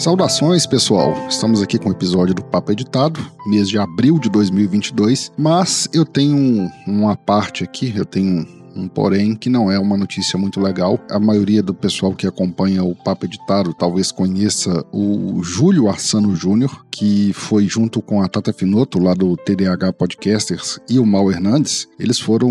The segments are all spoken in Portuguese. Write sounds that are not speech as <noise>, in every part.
Saudações, pessoal! Estamos aqui com o episódio do Papo Editado, mês de abril de 2022, mas eu tenho uma parte aqui, eu tenho um porém que não é uma notícia muito legal. A maioria do pessoal que acompanha o Papo Editado talvez conheça o Júlio Arsano Júnior, que foi junto com a Tata Finoto, lá do TDH Podcasters, e o Mal Hernandes, eles foram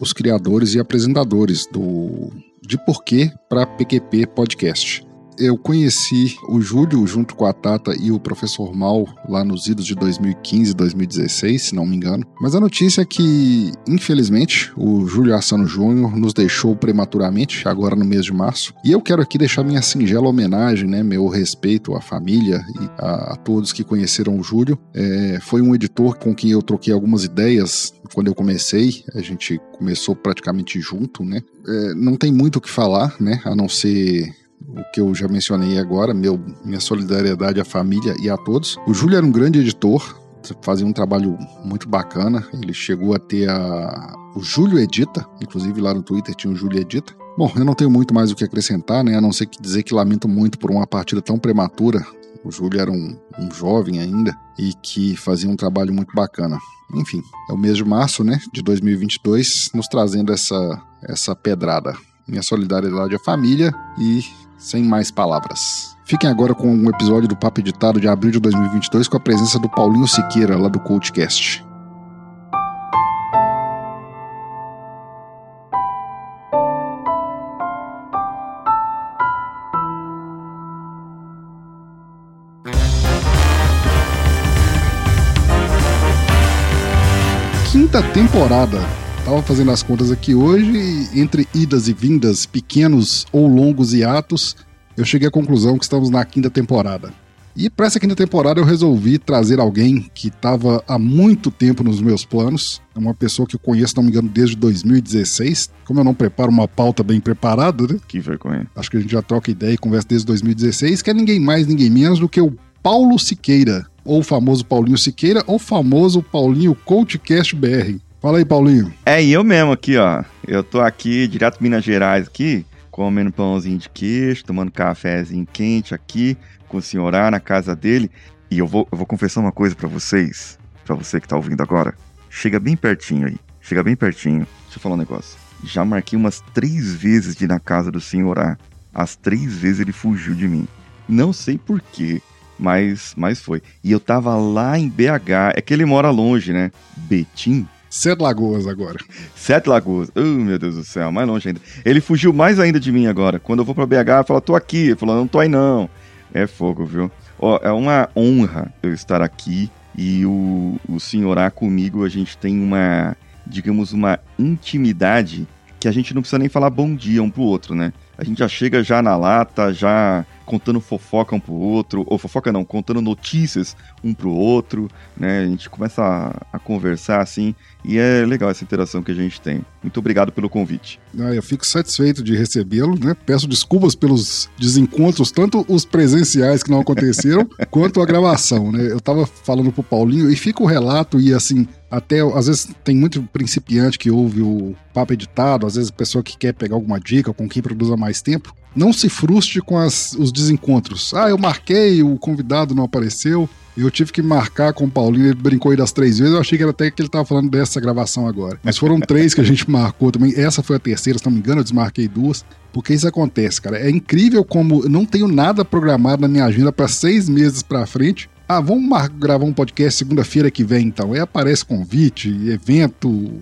os criadores e apresentadores do De Porquê para PQP Podcast eu conheci o Júlio junto com a Tata e o professor Mal lá nos idos de 2015, 2016, se não me engano. Mas a notícia é que, infelizmente, o Júlio Assano Júnior nos deixou prematuramente, agora no mês de março. E eu quero aqui deixar minha singela homenagem, né, meu respeito à família e a, a todos que conheceram o Júlio. É, foi um editor com quem eu troquei algumas ideias quando eu comecei. A gente começou praticamente junto, né? É, não tem muito o que falar, né? A não ser o que eu já mencionei agora, meu, minha solidariedade à família e a todos. O Júlio era um grande editor, fazia um trabalho muito bacana. Ele chegou a ter a... o Júlio Edita, inclusive lá no Twitter tinha o Júlio Edita. Bom, eu não tenho muito mais o que acrescentar, né? A não ser que dizer que lamento muito por uma partida tão prematura. O Júlio era um, um jovem ainda e que fazia um trabalho muito bacana. Enfim, é o mês de março, né, de 2022, nos trazendo essa, essa pedrada. Minha solidariedade à família e sem mais palavras. Fiquem agora com um episódio do Papo Editado de abril de 2022 com a presença do Paulinho Siqueira, lá do Coachcast. Quinta temporada Tava fazendo as contas aqui hoje e entre idas e vindas, pequenos ou longos hiatos, eu cheguei à conclusão que estamos na quinta temporada. E para essa quinta temporada eu resolvi trazer alguém que estava há muito tempo nos meus planos. É uma pessoa que eu conheço, não me engano, desde 2016. Como eu não preparo uma pauta bem preparada, né? Que vergonha. Acho que a gente já troca ideia e conversa desde 2016, que é ninguém mais, ninguém menos do que o Paulo Siqueira. Ou o famoso Paulinho Siqueira, ou o famoso Paulinho Coachcast BR. Fala aí, Paulinho. É, eu mesmo aqui, ó. Eu tô aqui, direto Minas Gerais aqui, comendo pãozinho de queijo, tomando cafezinho quente aqui, com o senhorá na casa dele. E eu vou, eu vou confessar uma coisa para vocês, para você que tá ouvindo agora. Chega bem pertinho aí, chega bem pertinho. Deixa eu falar um negócio. Já marquei umas três vezes de ir na casa do senhorá. As três vezes ele fugiu de mim. Não sei porquê, mas, mas foi. E eu tava lá em BH, é que ele mora longe, né? Betim, Sete Lagoas agora. Sete Lagoas. Oh, meu Deus do céu, mais longe ainda. Ele fugiu mais ainda de mim agora. Quando eu vou pra BH, fala, tô aqui. Ele falou, não tô aí não. É fogo, viu? Ó, é uma honra eu estar aqui e o, o senhorá comigo, a gente tem uma, digamos, uma intimidade que a gente não precisa nem falar bom dia um pro outro, né? A gente já chega já na lata, já contando fofoca um pro outro, ou fofoca não, contando notícias um pro outro, né? A gente começa a, a conversar assim, e é legal essa interação que a gente tem. Muito obrigado pelo convite. Ah, eu fico satisfeito de recebê-lo, né? Peço desculpas pelos desencontros, tanto os presenciais que não aconteceram, <laughs> quanto a gravação, né? Eu tava falando pro Paulinho, e fica o relato, e assim, até às vezes tem muito principiante que ouve o papo editado, às vezes pessoa que quer pegar alguma dica com quem produza mais tempo. Não se frustre com as, os desencontros. Ah, eu marquei, o convidado não apareceu. Eu tive que marcar com o Paulinho, ele brincou aí das três vezes. Eu achei que era até que ele tava falando dessa gravação agora. Mas foram três que a gente marcou também. Essa foi a terceira, se não me engano, eu desmarquei duas. Porque isso acontece, cara. É incrível como eu não tenho nada programado na minha agenda para seis meses para frente. Ah, vamos gravar um podcast segunda-feira que vem, então. Aí aparece convite, evento,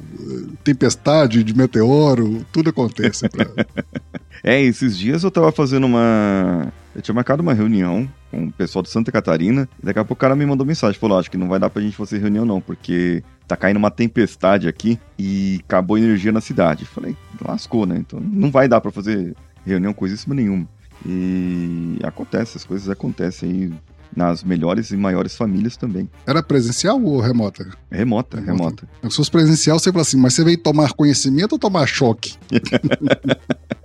tempestade de meteoro, tudo acontece. Pra... <laughs> é, esses dias eu tava fazendo uma. Eu tinha marcado uma reunião com o pessoal de Santa Catarina, e daqui a pouco o cara me mandou mensagem, falou, acho que não vai dar pra gente fazer reunião não, porque tá caindo uma tempestade aqui e acabou a energia na cidade. Falei, lascou, né? Então não vai dar pra fazer reunião coisíssima nenhuma. E acontece, as coisas acontecem aí nas melhores e maiores famílias também. Era presencial ou remota? Remota, remota. Se fosse presencial, você fala assim, mas você veio tomar conhecimento ou tomar choque? <laughs>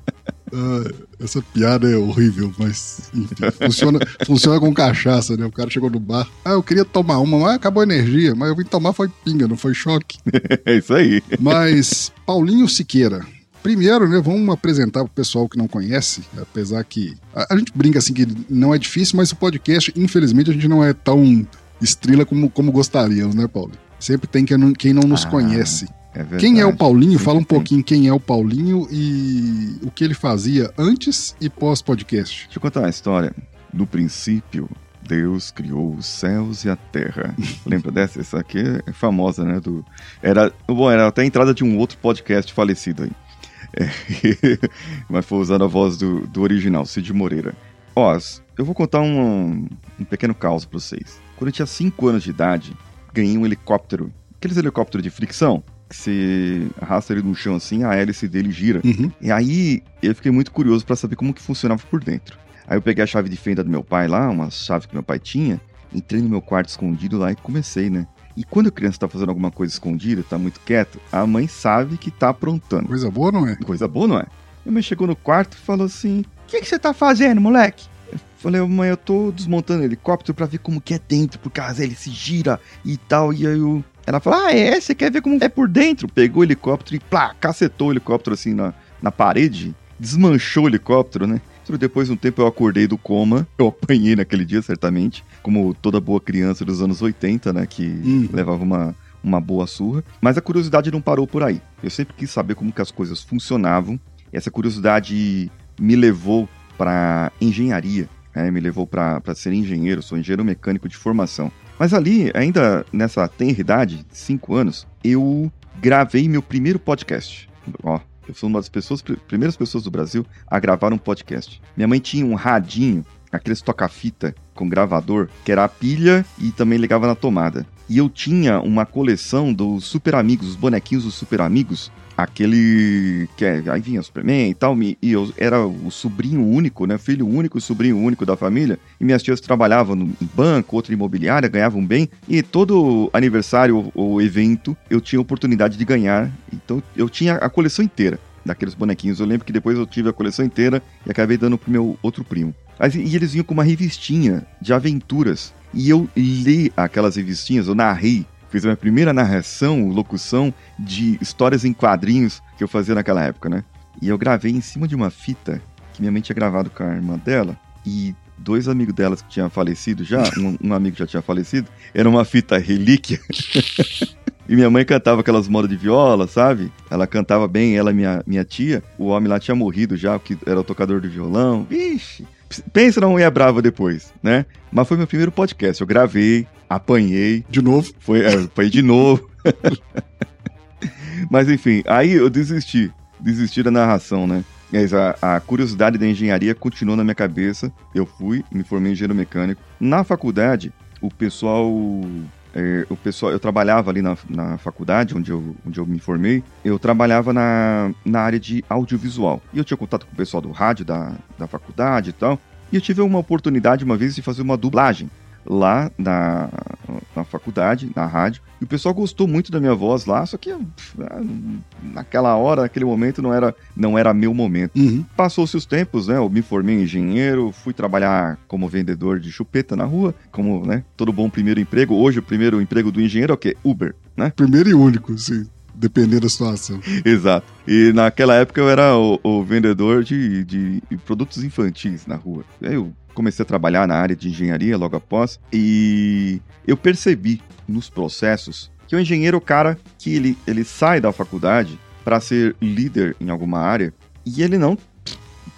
Ah, essa piada é horrível, mas enfim, funciona, funciona com cachaça, né? O cara chegou no bar, ah, eu queria tomar uma, mas acabou a energia, mas eu vim tomar foi pinga, não foi choque. <laughs> é isso aí. Mas Paulinho Siqueira, Primeiro, né, vamos apresentar pro pessoal que não conhece, apesar que a, a, gente brinca assim que não é difícil, mas o podcast, infelizmente, a gente não é tão estrela como, como gostaríamos, né, Paulo? Sempre tem quem não, quem não nos ah, conhece. É quem é o Paulinho? Fala um tem. pouquinho quem é o Paulinho e o que ele fazia antes e pós-podcast. Deixa eu contar uma história. No princípio, Deus criou os céus e a terra. <laughs> Lembra dessa? Essa aqui é famosa, né? Do... Era, bom, era até a entrada de um outro podcast falecido aí. É, <laughs> mas foi usando a voz do, do original, Cid Moreira. Ó, eu vou contar um, um pequeno caos pra vocês. Quando eu tinha 5 anos de idade, ganhei um helicóptero. Aqueles helicópteros de fricção, que você arrasta ele no chão assim, a hélice dele gira. Uhum. E aí eu fiquei muito curioso para saber como que funcionava por dentro. Aí eu peguei a chave de fenda do meu pai lá, uma chave que meu pai tinha, entrei no meu quarto escondido lá e comecei, né? E quando a criança tá fazendo alguma coisa escondida, tá muito quieto, a mãe sabe que tá aprontando. Coisa boa, não é? Coisa boa, não é? Minha mãe chegou no quarto e falou assim: O que, que você tá fazendo, moleque? Eu falei, mãe, eu tô desmontando o helicóptero pra ver como que é dentro, por causa ele se gira e tal. E aí eu... ela falou: Ah, é? Você quer ver como é por dentro? Pegou o helicóptero e plá, cacetou o helicóptero assim na, na parede, desmanchou o helicóptero, né? Depois de um tempo eu acordei do coma. <laughs> Eu apanhei naquele dia, certamente. Como toda boa criança dos anos 80, né? Que hum. levava uma, uma boa surra. Mas a curiosidade não parou por aí. Eu sempre quis saber como que as coisas funcionavam. E essa curiosidade me levou para engenharia. Né, me levou para ser engenheiro. Sou engenheiro mecânico de formação. Mas ali, ainda nessa tenra idade, 5 anos, eu gravei meu primeiro podcast. Ó, eu sou uma das pessoas, primeiras pessoas do Brasil a gravar um podcast. Minha mãe tinha um radinho, aqueles toca-fita com gravador, que era a pilha e também ligava na tomada. E eu tinha uma coleção dos Super Amigos, os bonequinhos dos Super Amigos, aquele que é, aí vinha Superman e tal, e eu era o sobrinho único, né, filho único, sobrinho único da família, e minhas tias trabalhavam no banco, outra imobiliária, ganhavam bem, e todo aniversário ou evento eu tinha oportunidade de ganhar, então eu tinha a coleção inteira daqueles bonequinhos. Eu lembro que depois eu tive a coleção inteira e acabei dando pro meu outro primo. Mas, e eles vinham com uma revistinha de aventuras. E eu li aquelas revistinhas, eu narrei fiz a minha primeira narração, locução de histórias em quadrinhos que eu fazia naquela época, né? E eu gravei em cima de uma fita que minha mãe tinha gravado com a irmã dela e dois amigos delas que tinham falecido já, <laughs> um, um amigo já tinha falecido, era uma fita relíquia. <laughs> E minha mãe cantava aquelas modas de viola, sabe? Ela cantava bem, ela minha, minha tia. O homem lá tinha morrido já, que era o tocador de violão. Vixe! Pensa na mulher brava depois, né? Mas foi meu primeiro podcast. Eu gravei, apanhei. De novo? Foi, é, foi de novo. <laughs> Mas enfim, aí eu desisti. Desisti da narração, né? Mas a, a, curiosidade da engenharia continuou na minha cabeça. Eu fui, me formei em engenheiro mecânico. Na faculdade, o pessoal. É, o pessoal, eu trabalhava ali na, na faculdade onde eu, onde eu me formei, eu trabalhava na, na área de audiovisual. E eu tinha contato com o pessoal do rádio da, da faculdade e tal. E eu tive uma oportunidade uma vez de fazer uma dublagem lá na, na faculdade, na rádio, e o pessoal gostou muito da minha voz lá, só que ah, naquela hora, naquele momento, não era, não era meu momento. Uhum. Passou-se os tempos, né? Eu me formei em engenheiro, fui trabalhar como vendedor de chupeta na rua, como, né? Todo bom primeiro emprego. Hoje, o primeiro emprego do engenheiro é o quê? Uber, né? Primeiro e único, sim dependendo da situação. <laughs> Exato. E naquela época eu era o, o vendedor de, de, produtos infantis na rua. Aí eu comecei a trabalhar na área de engenharia logo após e eu percebi nos processos que o engenheiro é o cara que ele, ele sai da faculdade para ser líder em alguma área e ele não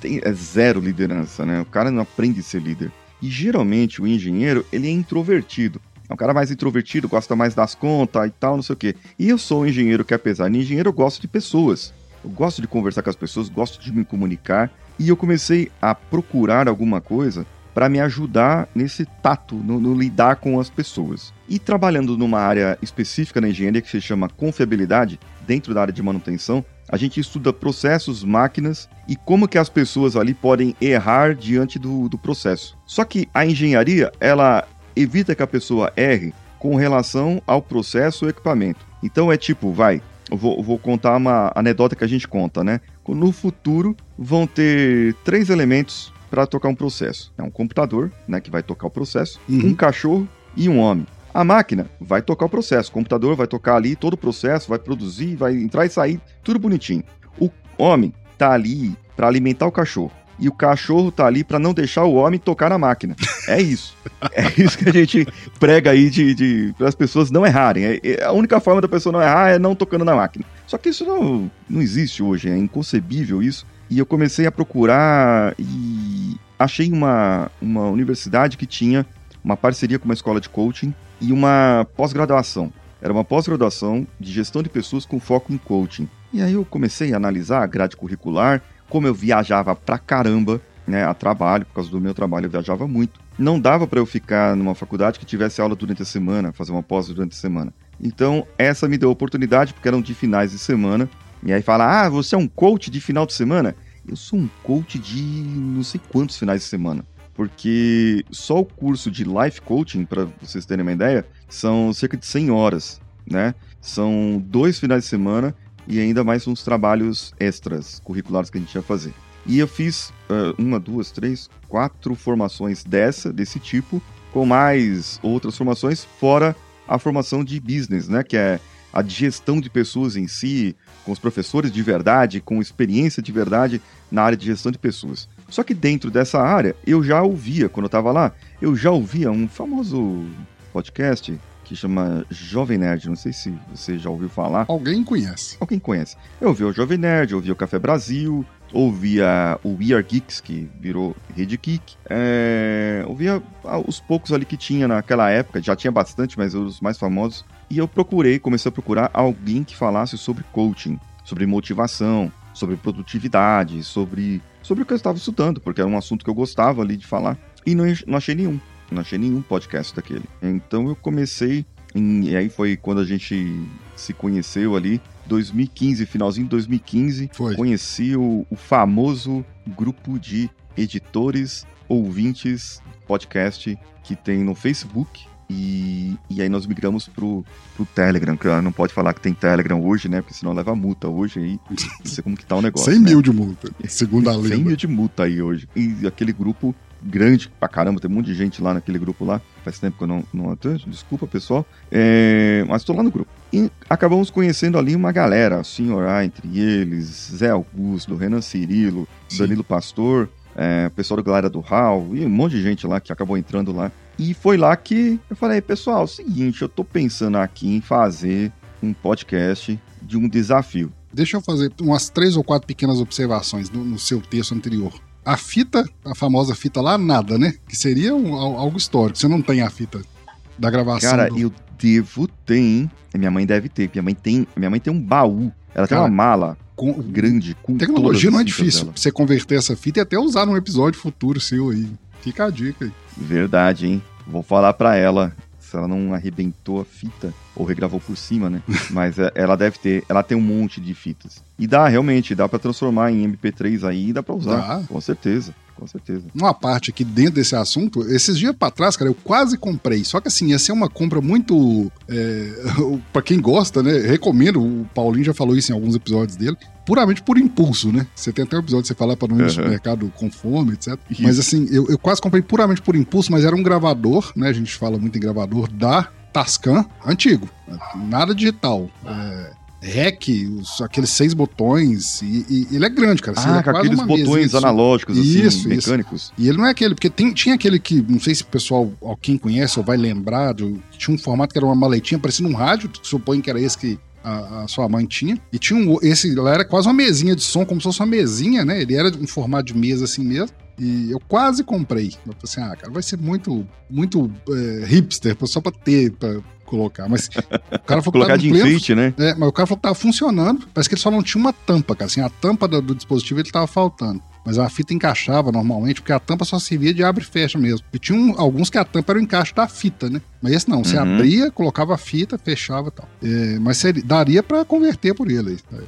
tem é zero liderança, né? O cara não aprende a ser líder. E geralmente o engenheiro, ele é introvertido. É um cara mais introvertido, gosta mais das contas e tal, não sei o quê. E eu sou um engenheiro que, apesar de engenheiro, eu gosto de pessoas. Eu gosto de conversar com as pessoas, gosto de me comunicar e eu comecei a procurar alguma coisa para me ajudar nesse tato, no, no, lidar com as pessoas. E trabalhando numa área específica na engenharia que se chama confiabilidade, dentro da área de manutenção, a gente estuda processos, máquinas e como que as pessoas ali podem errar diante do, do processo. Só que a engenharia, ela evita que a pessoa erre com relação ao processo ou equipamento. Então é tipo, vai, eu vou, vou contar uma anedota que a gente conta, né? No futuro vão ter três elementos para tocar um processo. É um computador, né, que vai tocar o processo, uhum. um cachorro e um homem. A máquina vai tocar o processo, o computador vai tocar ali todo o processo, vai produzir, vai entrar e sair, tudo bonitinho. O homem tá ali para alimentar o cachorro. E o cachorro tá ali para não deixar o homem tocar na máquina. É isso. É isso que a gente prega aí de, de para as pessoas não errarem. É, é, a única forma da pessoa não errar é não tocando na máquina. Só que isso não, não existe hoje, é inconcebível isso. E eu comecei a procurar e achei uma, uma universidade que tinha uma parceria com uma escola de coaching e uma pós-graduação. Era uma pós-graduação de gestão de pessoas com foco em coaching. E aí eu comecei a analisar a grade curricular, como eu viajava pra caramba, né, a trabalho, por causa do meu trabalho eu viajava muito. Não dava para eu ficar numa faculdade que tivesse aula durante a semana, fazer uma pós durante a semana. Então, essa me deu a oportunidade, porque eram de finais de semana. E aí fala: "Ah, você é um coach de final de semana?" Eu sou um coach de não sei quantos finais de semana. Porque só o curso de life coaching, para vocês terem uma ideia, são cerca de 100 horas, né? São dois finais de semana e ainda mais uns trabalhos extras curriculares que a gente ia fazer. E eu fiz uh, uma, duas, três, quatro formações dessa, desse tipo, com mais outras formações, fora a formação de business, né? Que é a gestão de pessoas em si, com os professores de verdade, com experiência de verdade na área de gestão de pessoas. Só que dentro dessa área, eu já ouvia, quando eu estava lá, eu já ouvia um famoso podcast que chama Jovem Nerd. Não sei se você já ouviu falar. Alguém conhece. Alguém conhece. Eu ouvi o Jovem Nerd, eu ouvi o Café Brasil, ouvia o We Are Geeks, que virou Rede Geek. É, ouvia os poucos ali que tinha naquela época, já tinha bastante, mas os mais famosos. E eu procurei, comecei a procurar alguém que falasse sobre coaching, sobre motivação, sobre produtividade, sobre, sobre o que eu estava estudando, porque era um assunto que eu gostava ali de falar. E não, não achei nenhum. Não achei nenhum podcast daquele. Então eu comecei, em, e aí foi quando a gente se conheceu ali, 2015, finalzinho de 2015. Foi. Conheci o, o famoso grupo de editores, ouvintes, podcast que tem no Facebook. E, e aí nós migramos pro, pro Telegram, que não pode falar que tem Telegram hoje, né? Porque senão leva multa hoje aí. <laughs> Não sei como que tá o negócio. 100 né? mil de multa, segundo a lei. 100 mil de multa aí hoje. E aquele grupo grande pra caramba, tem um monte de gente lá naquele grupo lá. Faz tempo que eu não, não atendo, desculpa pessoal. É, mas tô lá no grupo. E acabamos conhecendo ali uma galera, o Senhor A entre eles, Zé Augusto, Renan Cirilo, Sim. Danilo Pastor, é, pessoal do Galera do Hall, e um monte de gente lá que acabou entrando lá. E foi lá que eu falei, pessoal, é o seguinte, eu tô pensando aqui em fazer um podcast de um desafio. Deixa eu fazer umas três ou quatro pequenas observações no, no seu texto anterior. A fita, a famosa fita lá, nada, né? Que seria um- al- algo histórico. Você não tem a fita da gravação. Cara, do... eu devo ter, hein? Minha mãe deve ter. Minha mãe tem, minha mãe tem um baú. Ela tem Cara, uma mala com- grande com Tecnologia não é difícil. dela. Você converter essa fita e até usar num episódio futuro seu aí. Fica a dica aí. Verdade, hein? Vou falar pra ela se ela não arrebentou a fita ou regravou por cima, né? <laughs> Mas é, ela deve ter, ela tem um monte de fitas. E dá realmente, dá pra transformar em MP3 aí e dá pra usar, Dá. com certeza, com certeza. Uma parte aqui dentro desse assunto, esses dias pra trás, cara, eu quase comprei. Só que assim, ia ser uma compra muito. É, <laughs> para quem gosta, né? Recomendo, o Paulinho já falou isso em alguns episódios dele. Puramente por impulso, né? Você tem até um episódio que você fala pra não ir no Uhum. supermercado com fome, etc. Isso. Mas assim, eu, eu quase comprei puramente por impulso, mas era um gravador, né? A gente fala muito em gravador da Tascam, antigo. Nada digital. É, REC, os- aqueles seis botões, e, e ele é grande, cara. Assim, Ah, é com aqueles botões som. analógicos, assim, Isso, isso. mecânicos. E ele não é aquele, porque tem- tinha aquele que, não sei se o pessoal, quem conhece ou vai lembrar, de- tinha um formato que era uma maletinha, parecendo um rádio, suponho que era esse que a, a sua mãe tinha. E tinha um, esse lá era quase uma mesinha de som, como se fosse uma mesinha, né? Ele era um formato de mesa assim mesmo. E eu quase comprei. Eu falei assim, ah, cara, vai ser muito, muito é, hipster, só pra ter, pra colocar. Mas o cara <laughs> falou que Colocar tava de no pleno enfeite, né? é, mas o cara falou que tava funcionando. Parece que ele só não tinha uma tampa, cara. Assim, a tampa do, do dispositivo ele tava faltando. Mas a fita encaixava normalmente, porque a tampa só servia de abre e fecha mesmo. E tinha um- alguns que a tampa era o encaixe da fita, né? Mas esse não, você Uhum. abria, colocava a fita, fechava e tal. É, mas seria- daria pra converter por ele. aí.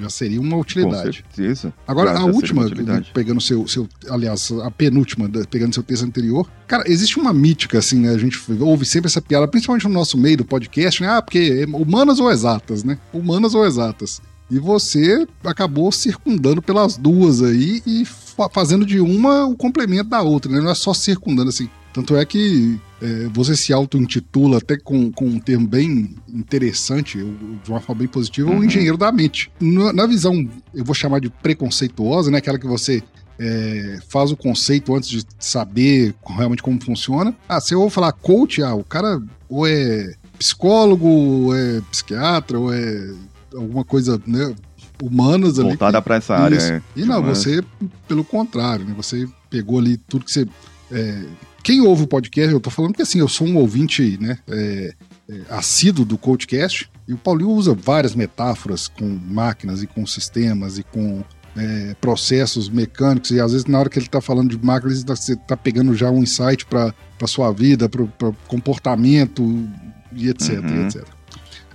Já seria uma Com utilidade. certeza. Agora, Já- a já última, pegando seu, seu. Aliás, a penúltima, pegando seu texto anterior. Cara, existe uma mítica, assim, né? A gente ouve sempre essa piada, principalmente no nosso meio do podcast, né? Ah, porque é humanas ou exatas, né? Humanas ou exatas. E você acabou circundando pelas duas aí e fa- fazendo de uma o complemento da outra, né? Não é só circundando, assim. Tanto é que é, você se auto-intitula até com, com um termo bem interessante, de uma forma bem positiva, uhum. o engenheiro da mente. Na, na, visão, eu vou chamar de preconceituosa, né? Aquela que você é, faz o conceito antes de saber realmente como funciona. Ah, se eu vou falar coach, ah, o cara ou é psicólogo, ou é psiquiatra, ou é alguma coisa, né? Humanas ali. Voltada para essa área. É. E não, você, pelo contrário, né? Você pegou ali tudo que você. É, quem ouve o podcast, eu tô falando que assim, eu sou um ouvinte, né? É, é, assíduo do Coachcast, e o Paulinho usa várias metáforas com máquinas e com sistemas e com é, processos mecânicos, e às vezes na hora que ele está falando de máquinas, você está pegando já um insight para sua vida, para comportamento e etc, uhum. etc.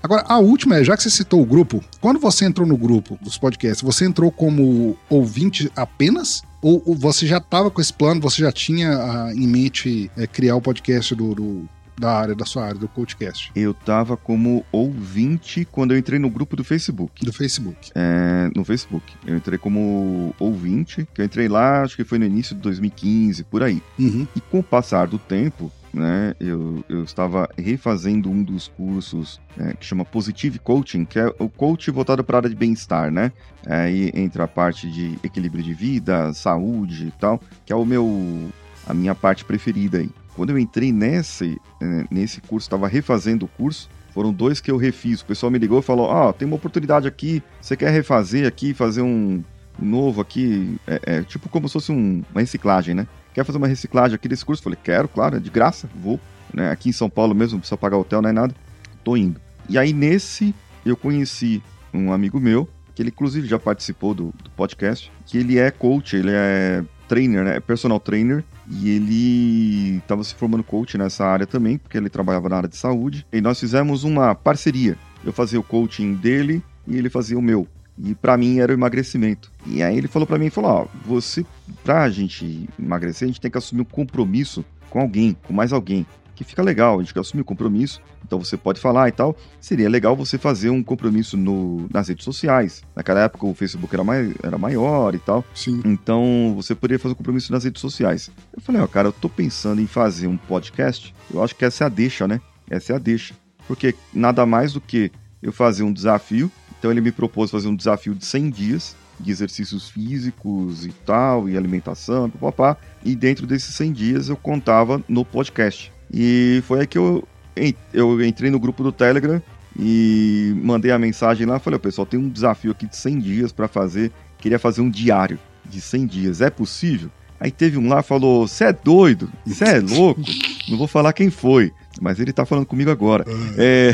Agora, a última é, já que você citou o grupo, quando você entrou no grupo dos podcasts, você entrou como ouvinte apenas? Ou, ou você já estava com esse plano, você já tinha ah, em mente é, criar o podcast do, do da área, da sua área, do podcast? Eu tava como ouvinte quando eu entrei no grupo do Facebook. Do Facebook. É, no Facebook. Eu entrei como ouvinte, que eu entrei lá, acho que foi no início de 2015, por aí. Uhum. E com o passar do tempo, né, eu, eu estava refazendo um dos cursos é, que chama Positive Coaching, que é o coach voltado para a área de bem-estar, né? Aí entra a parte de equilíbrio de vida, saúde e tal, que é o meu a minha parte preferida aí. Quando eu entrei nesse, é, nesse curso, estava refazendo o curso, foram dois que eu refiz. O pessoal me ligou e falou: Ó, oh, tem uma oportunidade aqui, você quer refazer aqui, fazer um novo aqui? É, é tipo como se fosse um, uma reciclagem, né? Quer fazer uma reciclagem aqui desse curso? Eu falei: Quero, claro, é de graça, vou. Né? Aqui em São Paulo mesmo, não precisa pagar hotel, não é nada. Tô indo. E aí nesse eu conheci um amigo meu, que ele inclusive já participou do, do podcast, que ele é coach, ele é trainer, né? É personal trainer. E ele estava se formando coach nessa área também, porque ele trabalhava na área de saúde. E nós fizemos uma parceria. Eu fazia o coaching dele e ele fazia o meu. E para mim era o emagrecimento. E aí ele falou para mim, falou, ó, você, pra gente emagrecer, a gente tem que assumir um compromisso com alguém, com mais alguém que fica legal, a gente quer assumir o compromisso, então você pode falar e tal. Seria legal você fazer um compromisso no, nas redes sociais. Naquela época o Facebook era, mai, era maior e tal. Sim. Então você poderia fazer um compromisso nas redes sociais. Eu falei, ó, cara, eu tô pensando em fazer um podcast. Eu acho que essa é a deixa, né? Essa é a deixa. Porque nada mais do que eu fazer um desafio. Então ele me propôs fazer um desafio de 100 dias de exercícios físicos e tal, e alimentação, papá. E dentro desses 100 dias eu contava no podcast. E foi aí que eu, eu entrei no grupo do Telegram e mandei a mensagem lá. Falei, pessoal, tem um desafio aqui de 100 dias para fazer. Queria fazer um diário de 100 dias. É possível? Aí teve um lá falou: Você é doido? Você é louco? Não vou falar quem foi, mas ele tá falando comigo agora. É...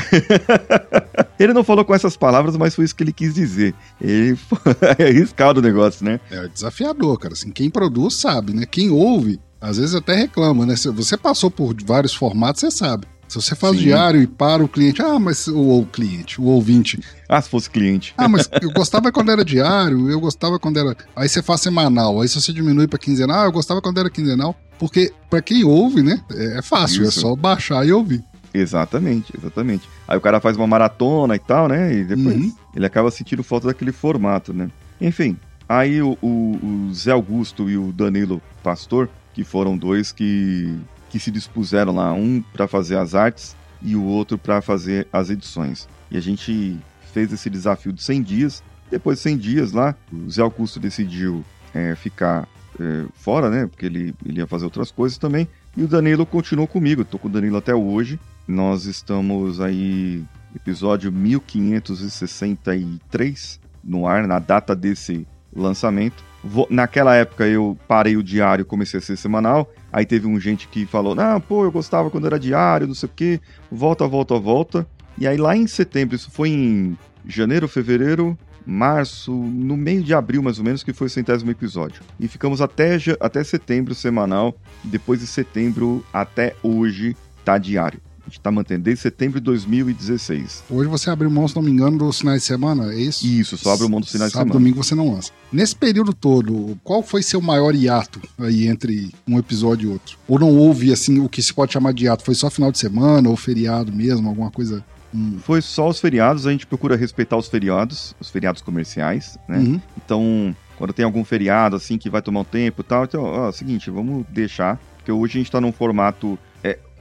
<laughs> ele não falou com essas palavras, mas foi isso que ele quis dizer. Ele <laughs> é arriscado o negócio, né? É desafiador, cara. Assim, quem produz sabe, né? Quem ouve às vezes até reclama, né? Se você passou por vários formatos, você sabe. Se você faz Sim. diário e para o cliente, ah, mas o, o, cliente, o ouvinte. Ah, se fosse cliente. Ah, mas <laughs> eu gostava quando era diário, eu gostava quando era. Aí você faz semanal, aí se você diminui para quinzenal, ah, eu gostava quando era quinzenal. Porque para quem ouve, né, é fácil, é Isso. é só baixar e ouvir. Exatamente, exatamente. Aí o cara faz uma maratona e tal, né? E depois uhum. ele acaba sentindo falta daquele formato, né? Enfim, aí o, o, o Zé Augusto e o Danilo Pastor que foram dois que, que se dispuseram lá, um para fazer as artes e o outro para fazer as edições. E a gente fez esse desafio de 100 dias. Depois de 100 dias lá, o Zé Augusto decidiu é, ficar é, fora, né? Porque ele, ele ia fazer outras coisas também. E o Danilo continuou comigo. Estou com o Danilo até hoje. Nós estamos aí, episódio 1563 no ar, na data desse lançamento. Vou, naquela época eu parei o diário, comecei a ser semanal. Aí teve um gente que falou: Não, pô, eu gostava quando era diário, não sei o quê. Volta, volta, volta. E aí lá em setembro, isso foi em janeiro, fevereiro, março, no meio de abril mais ou menos, que foi o centésimo episódio. E ficamos até, até setembro semanal. Depois de setembro até hoje tá diário está mantendo desde setembro de 2016. Hoje você abriu mão, se não me engano, dos finais de semana, é isso? Isso, só abre mão dos finais Sábado, de semana. domingo você não lança. Nesse período todo, qual foi seu maior hiato aí entre um episódio e outro? Ou não houve, assim, o que se pode chamar de hiato? Foi só final de semana ou feriado mesmo, alguma coisa... Hum. Foi só os feriados, a gente procura respeitar os feriados, os feriados comerciais, né? Uhum. Então, quando tem algum feriado, assim, que vai tomar um tempo e tal, então, ó, é o seguinte, vamos deixar, porque hoje a gente tá num formato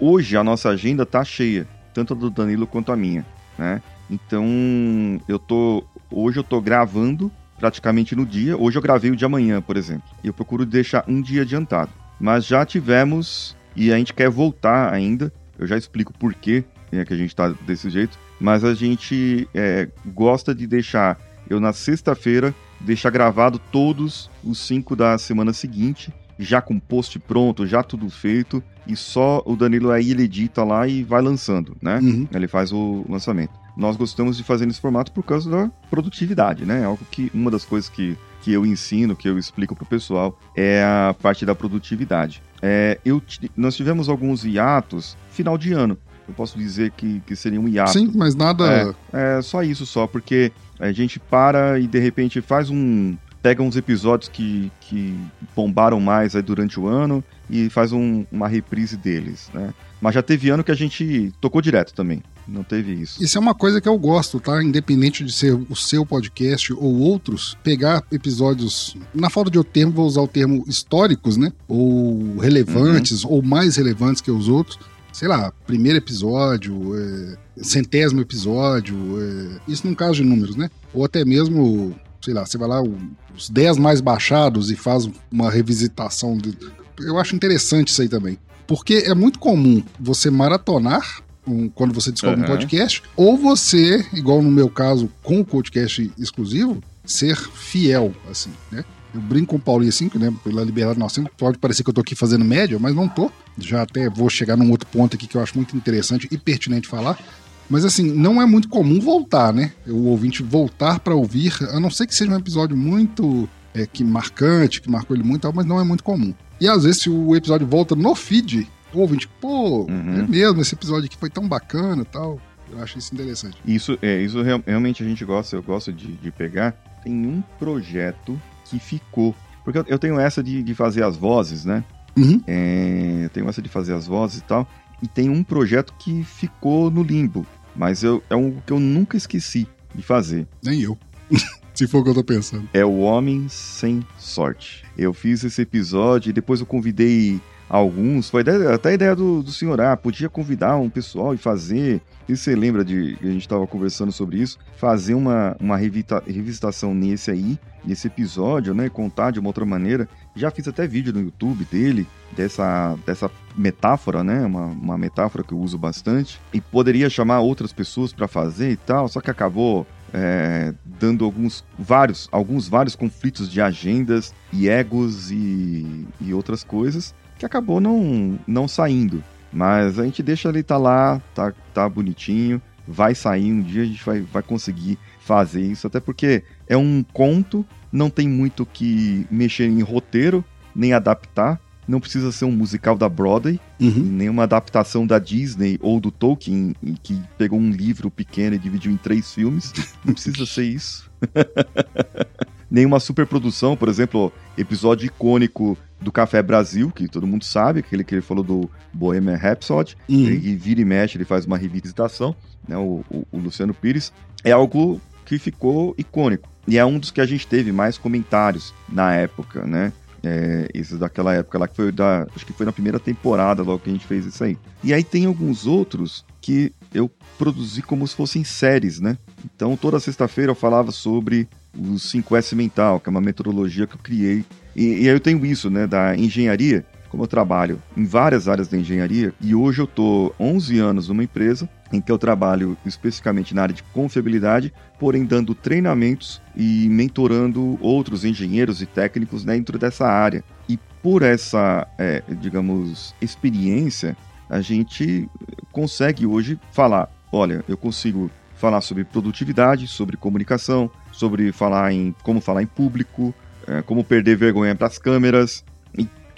hoje a nossa agenda tá cheia, tanto a do Danilo quanto a minha, né? Então, eu tô hoje eu tô gravando praticamente no dia. Hoje eu gravei o de amanhã, por exemplo. Eu procuro deixar um dia adiantado. Mas já tivemos e a gente quer voltar ainda. Eu já explico por quê é, que a gente tá desse jeito. Mas a gente é, gosta de deixar eu na sexta-feira deixar gravado todos os cinco da semana seguinte já com post pronto, já tudo feito, e só o Danilo aí ele edita lá e vai lançando, né? Uhum. Ele faz o lançamento. Nós gostamos de fazer nesse formato por causa da produtividade, né? Algo que uma das coisas que, que eu ensino, que eu explico pro pessoal, é a parte da produtividade. É, eu, nós tivemos alguns hiatos final de ano. Eu posso dizer que, que seria um hiato. Sim, mas nada. É, é só isso só, porque a gente para e de repente faz um, pega uns episódios que, que bombaram mais aí durante o ano e faz um, uma reprise deles, né? Mas já teve ano que a gente tocou direto também. Não teve isso. Isso é uma coisa que eu gosto, tá? Independente de ser o seu podcast ou outros, pegar episódios. Na falta de outro termo, vou usar o termo históricos, né? Ou relevantes, uhum. ou mais relevantes que os outros. Sei lá, primeiro episódio, é, centésimo episódio, é, isso num caso de números, né? Ou até mesmo sei lá, você vai lá, os 10 mais baixados e faz uma revisitação. De... Eu acho interessante isso aí também. Porque é muito comum você maratonar um, quando você descobre uhum. um podcast, ou você, igual no meu caso, com o podcast exclusivo, ser fiel, assim, né? Eu brinco com o Paulinho assim, né? Pela liberdade nossa, pode parecer que eu tô aqui fazendo média, mas não tô. Já até vou chegar num outro ponto aqui que eu acho muito interessante e pertinente falar. Mas assim, não é muito comum voltar, né? O ouvinte voltar para ouvir, a não ser que seja um episódio muito é, que marcante, que marcou ele muito, mas não é muito comum. E às vezes, se o episódio volta no feed, o ouvinte, pô, uhum. é mesmo, esse episódio aqui foi tão bacana tal. Eu acho isso interessante. Isso, é, isso realmente a gente gosta, eu gosto de, de pegar. Tem um projeto que ficou. Porque eu, eu tenho essa de, de fazer as vozes, né? Uhum. É, eu tenho essa de fazer as vozes e tal. E tem um projeto que ficou no limbo. Mas eu, é um que eu nunca esqueci de fazer. Nem eu. <laughs> Se for o que eu tô pensando. É o Homem Sem Sorte. Eu fiz esse episódio e depois eu convidei alguns. Foi até a ideia do, do senhor, ah, podia convidar um pessoal e fazer. E você lembra de a gente estava conversando sobre isso? Fazer uma, uma revita, revisitação nesse aí, nesse episódio, né? Contar de uma outra maneira. Já fiz até vídeo no YouTube dele, dessa, dessa metáfora, né? Uma, uma metáfora que eu uso bastante. E poderia chamar outras pessoas para fazer e tal, só que acabou é, dando alguns vários, alguns vários conflitos de agendas e egos e, e outras coisas que acabou não, não saindo. Mas a gente deixa ele tá lá, tá, tá bonitinho, vai sair um dia a gente vai, vai conseguir fazer isso, até porque é um conto não tem muito que mexer em roteiro, nem adaptar. Não precisa ser um musical da Broadway, uhum. nem uma adaptação da Disney ou do Tolkien, que pegou um livro pequeno e dividiu em três filmes. Não precisa <laughs> ser isso. <laughs> nem uma superprodução, por exemplo, episódio icônico do Café Brasil, que todo mundo sabe, aquele que ele falou do Bohemian Rhapsody, uhum. e vira e mexe, ele faz uma revisitação, né, o, o, o Luciano Pires, é algo que ficou icônico. E é um dos que a gente teve mais comentários na época, né? É, daquela época lá que foi da. Acho que foi na primeira temporada logo que a gente fez isso aí. E aí tem alguns outros que eu produzi como se fossem séries, né? Então toda sexta-feira eu falava sobre o 5S mental, que é uma metodologia que eu criei. E, e aí eu tenho isso, né? Da engenharia como eu trabalho em várias áreas da engenharia e hoje eu estou 11 anos numa empresa em que eu trabalho especificamente na área de confiabilidade, porém dando treinamentos e mentorando outros engenheiros e técnicos dentro dessa área. E por essa, é, digamos, experiência, a gente consegue hoje falar: olha, eu consigo falar sobre produtividade, sobre comunicação, sobre falar em como falar em público, é, como perder vergonha para as câmeras,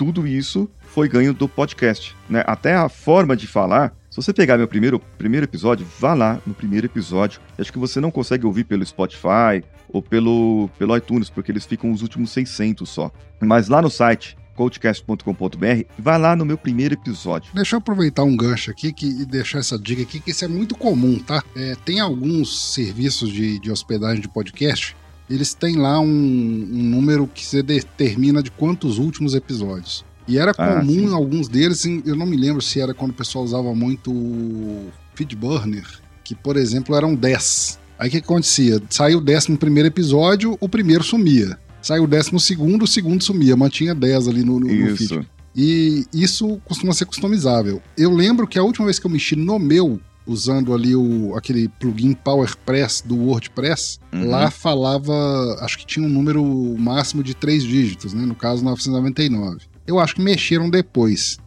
tudo isso foi ganho do podcast, né? Até a forma de falar. Se você pegar meu primeiro, primeiro episódio, vá lá no primeiro episódio. Acho que você não consegue ouvir pelo Spotify ou pelo, pelo iTunes, porque eles ficam os últimos 600 só. Mas lá no site, coachcast.com.br, vai lá no meu primeiro episódio. Deixa eu aproveitar um gancho aqui que, e deixar essa dica aqui, que isso é muito comum, tá? É, tem alguns serviços de, de hospedagem de podcast eles têm lá um, um número que se determina de quantos últimos episódios. E era Ah, comum em alguns deles, eu não me lembro se era quando o pessoal usava muito o Feedburner, que, por exemplo, eram 10. Aí o que, que acontecia? Saiu o décimo primeiro episódio, o primeiro sumia. Saiu o décimo segundo, o segundo sumia. Mantinha 10 ali no, no, no feed. E isso costuma ser customizável. Eu lembro que a última vez que eu mexi no meu, usando ali o, aquele plugin PowerPress do WordPress, Uhum. lá falava, acho que tinha um número máximo de três dígitos, né? No caso 999. Eu acho que mexeram depois.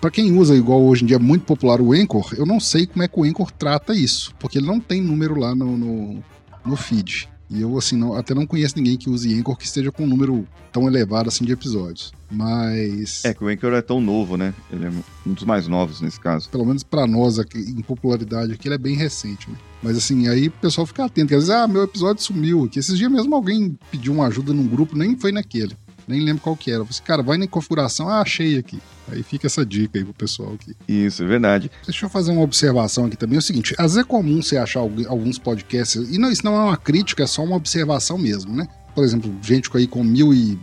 Para quem usa igual hoje em dia é muito popular o Anchor, eu não sei como é que o Anchor trata isso, porque ele não tem número lá no, no, no feed. E eu, assim, não- até não conheço ninguém que use Anchor que esteja com um número tão elevado assim de episódios. Mas. É que o Anchor é tão novo, né? Ele é um dos mais novos nesse caso. pelo menos pra nós aqui, em popularidade aqui, ele é bem recente, né? Mas assim, aí o pessoal fica atento, que às vezes, ah, meu episódio sumiu aqui. Esses dias mesmo alguém pediu uma ajuda num grupo, nem foi naquele. Nem lembro qual que era. Eu falei assim, cara, vai na configuração, ah, achei aqui. Aí fica essa dica aí pro pessoal aqui. Isso, é verdade. Deixa eu fazer uma observação aqui também. É o seguinte, às vezes é comum você achar algu- alguns podcasts, e não, isso não é uma crítica, é só uma observação mesmo, né? Por exemplo, gente aí com mil e,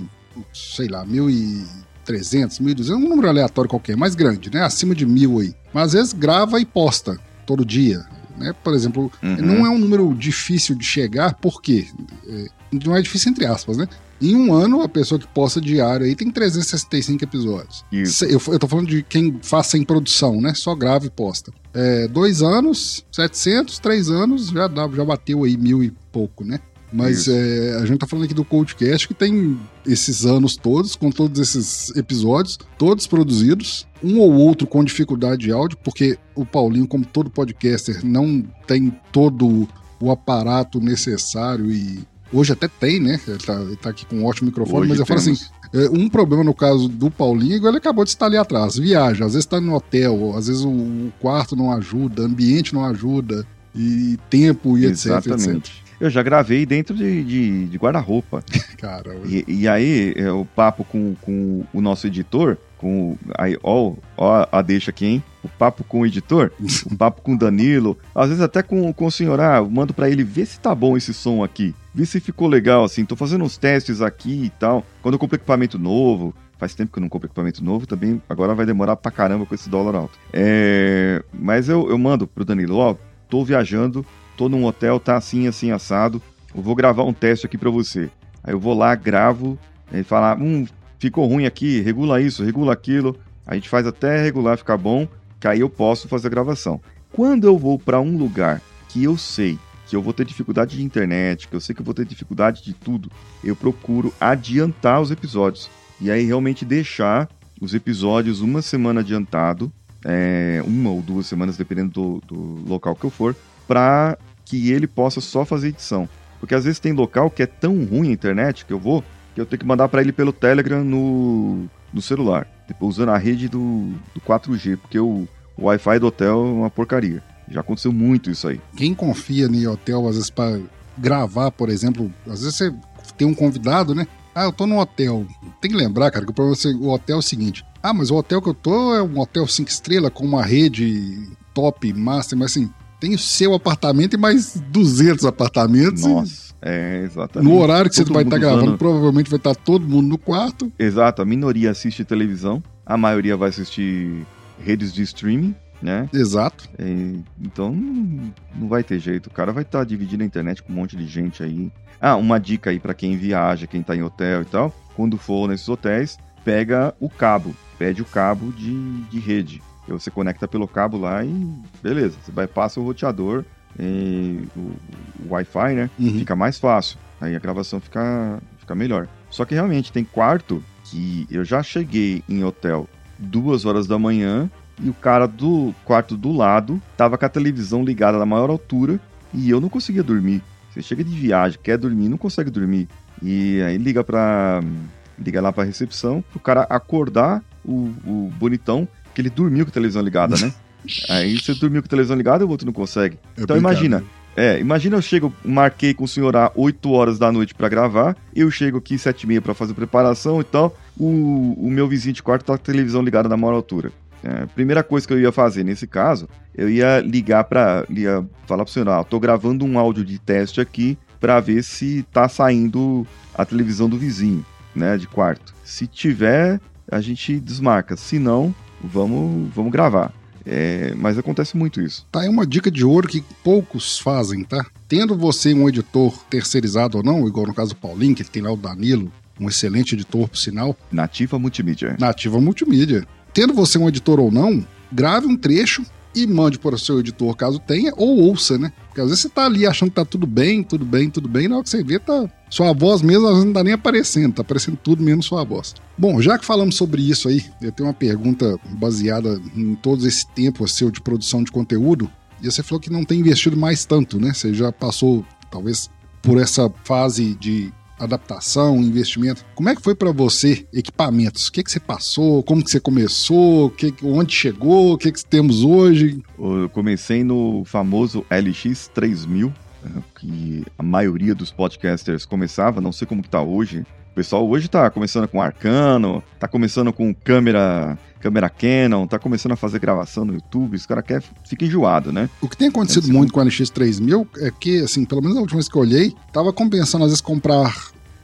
sei lá, mil e 300, 1.200, um número aleatório qualquer, mais grande, né? Acima de mil aí. Mas às vezes grava e posta todo dia, né? Por exemplo, Uhum. não é um número difícil de chegar, por quê? É, não é difícil entre aspas, né? Em um ano, a pessoa que posta diário aí tem 365 episódios. Isso. Eu, eu tô falando de quem faz sem produção, né? Só grava e posta. É, dois anos, 700, três anos, já, dá, já bateu aí mil e pouco, né? Mas é, a gente tá falando aqui do Coldcast que tem esses anos todos, com todos esses episódios, todos produzidos, um ou outro com dificuldade de áudio, porque o Paulinho, como todo podcaster, não tem todo o aparato necessário e hoje até tem, né? Ele tá, ele tá aqui com um ótimo microfone, Hoje mas eu falo assim, temos. é, um problema no caso do Paulinho, igual ele acabou de estar ali atrás, viaja, às vezes tá no hotel, às vezes o, quarto não ajuda, ambiente não ajuda, e tempo e etc, etc. Exatamente. Eu já gravei dentro de, de, de guarda-roupa. <laughs> Cara, E, e aí, é, o papo com, com o nosso editor, com. Aí, ó, ó a deixa aqui, hein? O papo com o editor, o papo com o Danilo, às vezes até com, com o senhor, ah, eu mando pra ele ver se tá bom esse som aqui. Ver se ficou legal, assim. Tô fazendo uns testes aqui e tal. Quando eu compro equipamento novo, faz tempo que eu não compro equipamento novo, também agora vai demorar pra caramba com esse dólar alto. É, mas eu, eu mando pro Danilo, ó, tô viajando, tô num hotel, tá assim, assim, assado. Eu vou gravar um teste aqui pra você. Aí eu vou lá, gravo, ele fala, hum, ficou ruim aqui, regula isso, regula aquilo. A gente faz até regular ficar bom, que aí eu posso fazer a gravação. Quando eu vou pra um lugar que eu sei que eu vou ter dificuldade de internet, que eu sei que eu vou ter dificuldade de tudo, eu procuro adiantar os episódios. E aí realmente deixar os episódios uma semana adiantado, é, uma ou duas semanas, dependendo do, do local que eu for, para que ele possa só fazer edição. Porque às vezes tem local que é tão ruim a internet que eu vou, que eu tenho que mandar para ele pelo Telegram no, no celular, tipo, usando a rede do, do 4G, porque o, o Wi-Fi do hotel é uma porcaria. Já aconteceu muito isso aí. quem confia em hotel, às vezes, pra gravar, por exemplo, às vezes você tem um convidado, né? Ah, eu tô num hotel. Tem que lembrar, cara, que o problema é o hotel é o seguinte. Ah, mas o hotel que eu tô é um hotel 5 estrelas com uma rede top, master, mas assim, tem o seu apartamento e mais 200 apartamentos. Nossa, é exatamente. No horário que você Todo vai estar mundo gravando, usando- provavelmente vai estar todo mundo no quarto. Exato, a minoria assiste televisão, a maioria vai assistir redes de streaming, né? Exato. É, então não, vai ter jeito. O cara vai estar dividindo a internet com um monte de gente aí. Ah, uma dica aí pra quem viaja, quem tá em hotel e tal. Quando for nesses hotéis, pega o cabo. Pede o cabo de, de rede. Você conecta pelo cabo lá e beleza. Você vai passa o roteador, e o, o Wi-Fi, né? Uhum. Fica mais fácil. Aí a gravação fica, fica melhor. Só que realmente tem quarto que eu já cheguei em hotel duas horas da manhã e o cara do quarto do lado tava com a televisão ligada na maior altura e eu não conseguia dormir. Você chega de viagem, quer dormir, não consegue dormir. E aí liga pra. Liga lá pra recepção pro cara acordar o, o bonitão, que ele dormiu com a televisão ligada, né? <laughs> aí você dormiu com a televisão ligada e o outro não consegue. É Então imagina, é, imagina eu chego, marquei com o senhor a 8 horas da noite pra gravar, eu chego aqui 7 e meia pra fazer preparação e tal, o, o meu vizinho de quarto tá com a televisão ligada na maior altura. É, primeira coisa que eu ia fazer nesse caso, eu ia ligar pra, ia falar pro senhor, ah, tô gravando um áudio de teste aqui pra ver se tá saindo a televisão do vizinho, né, de quarto. Se tiver a gente desmarca. Se não, vamos, vamos gravar. É, mas acontece muito isso. Tá aí uma dica de ouro que poucos fazem, tá? Tendo você um editor terceirizado ou não, igual no caso do Paulinho, que ele tem lá o Danilo, um excelente editor, por sinal. Nativa Multimídia. Nativa Multimídia. Tendo você um editor ou não, grave um trecho e mande para o seu editor, caso tenha, ou ouça, né? Porque às vezes você tá ali achando que tá tudo bem, tudo bem, tudo bem, na hora que você vê, tá. Sua voz mesmo às vezes não tá nem aparecendo, tá aparecendo tudo menos sua voz. Bom, já que falamos sobre isso aí, eu tenho uma pergunta baseada em todo esse tempo seu de produção de conteúdo. E você falou que não tem investido mais tanto, né? Você já passou, talvez, por essa fase de adaptação, investimento. Como é que foi para você equipamentos? O que, que você passou? Como que você começou? Que, onde chegou? O que, que temos hoje? Eu comecei no famoso LX 3000, né, que a maioria dos podcasters começava, não sei como que tá hoje. O pessoal hoje tá começando com Arcano, tá começando com câmera câmera Canon, tá começando a fazer gravação no YouTube, os caras quer fica enjoado, né? O que tem acontecido é, muito com a NX3000 é que, assim, pelo menos a última vez que eu olhei, tava compensando às vezes comprar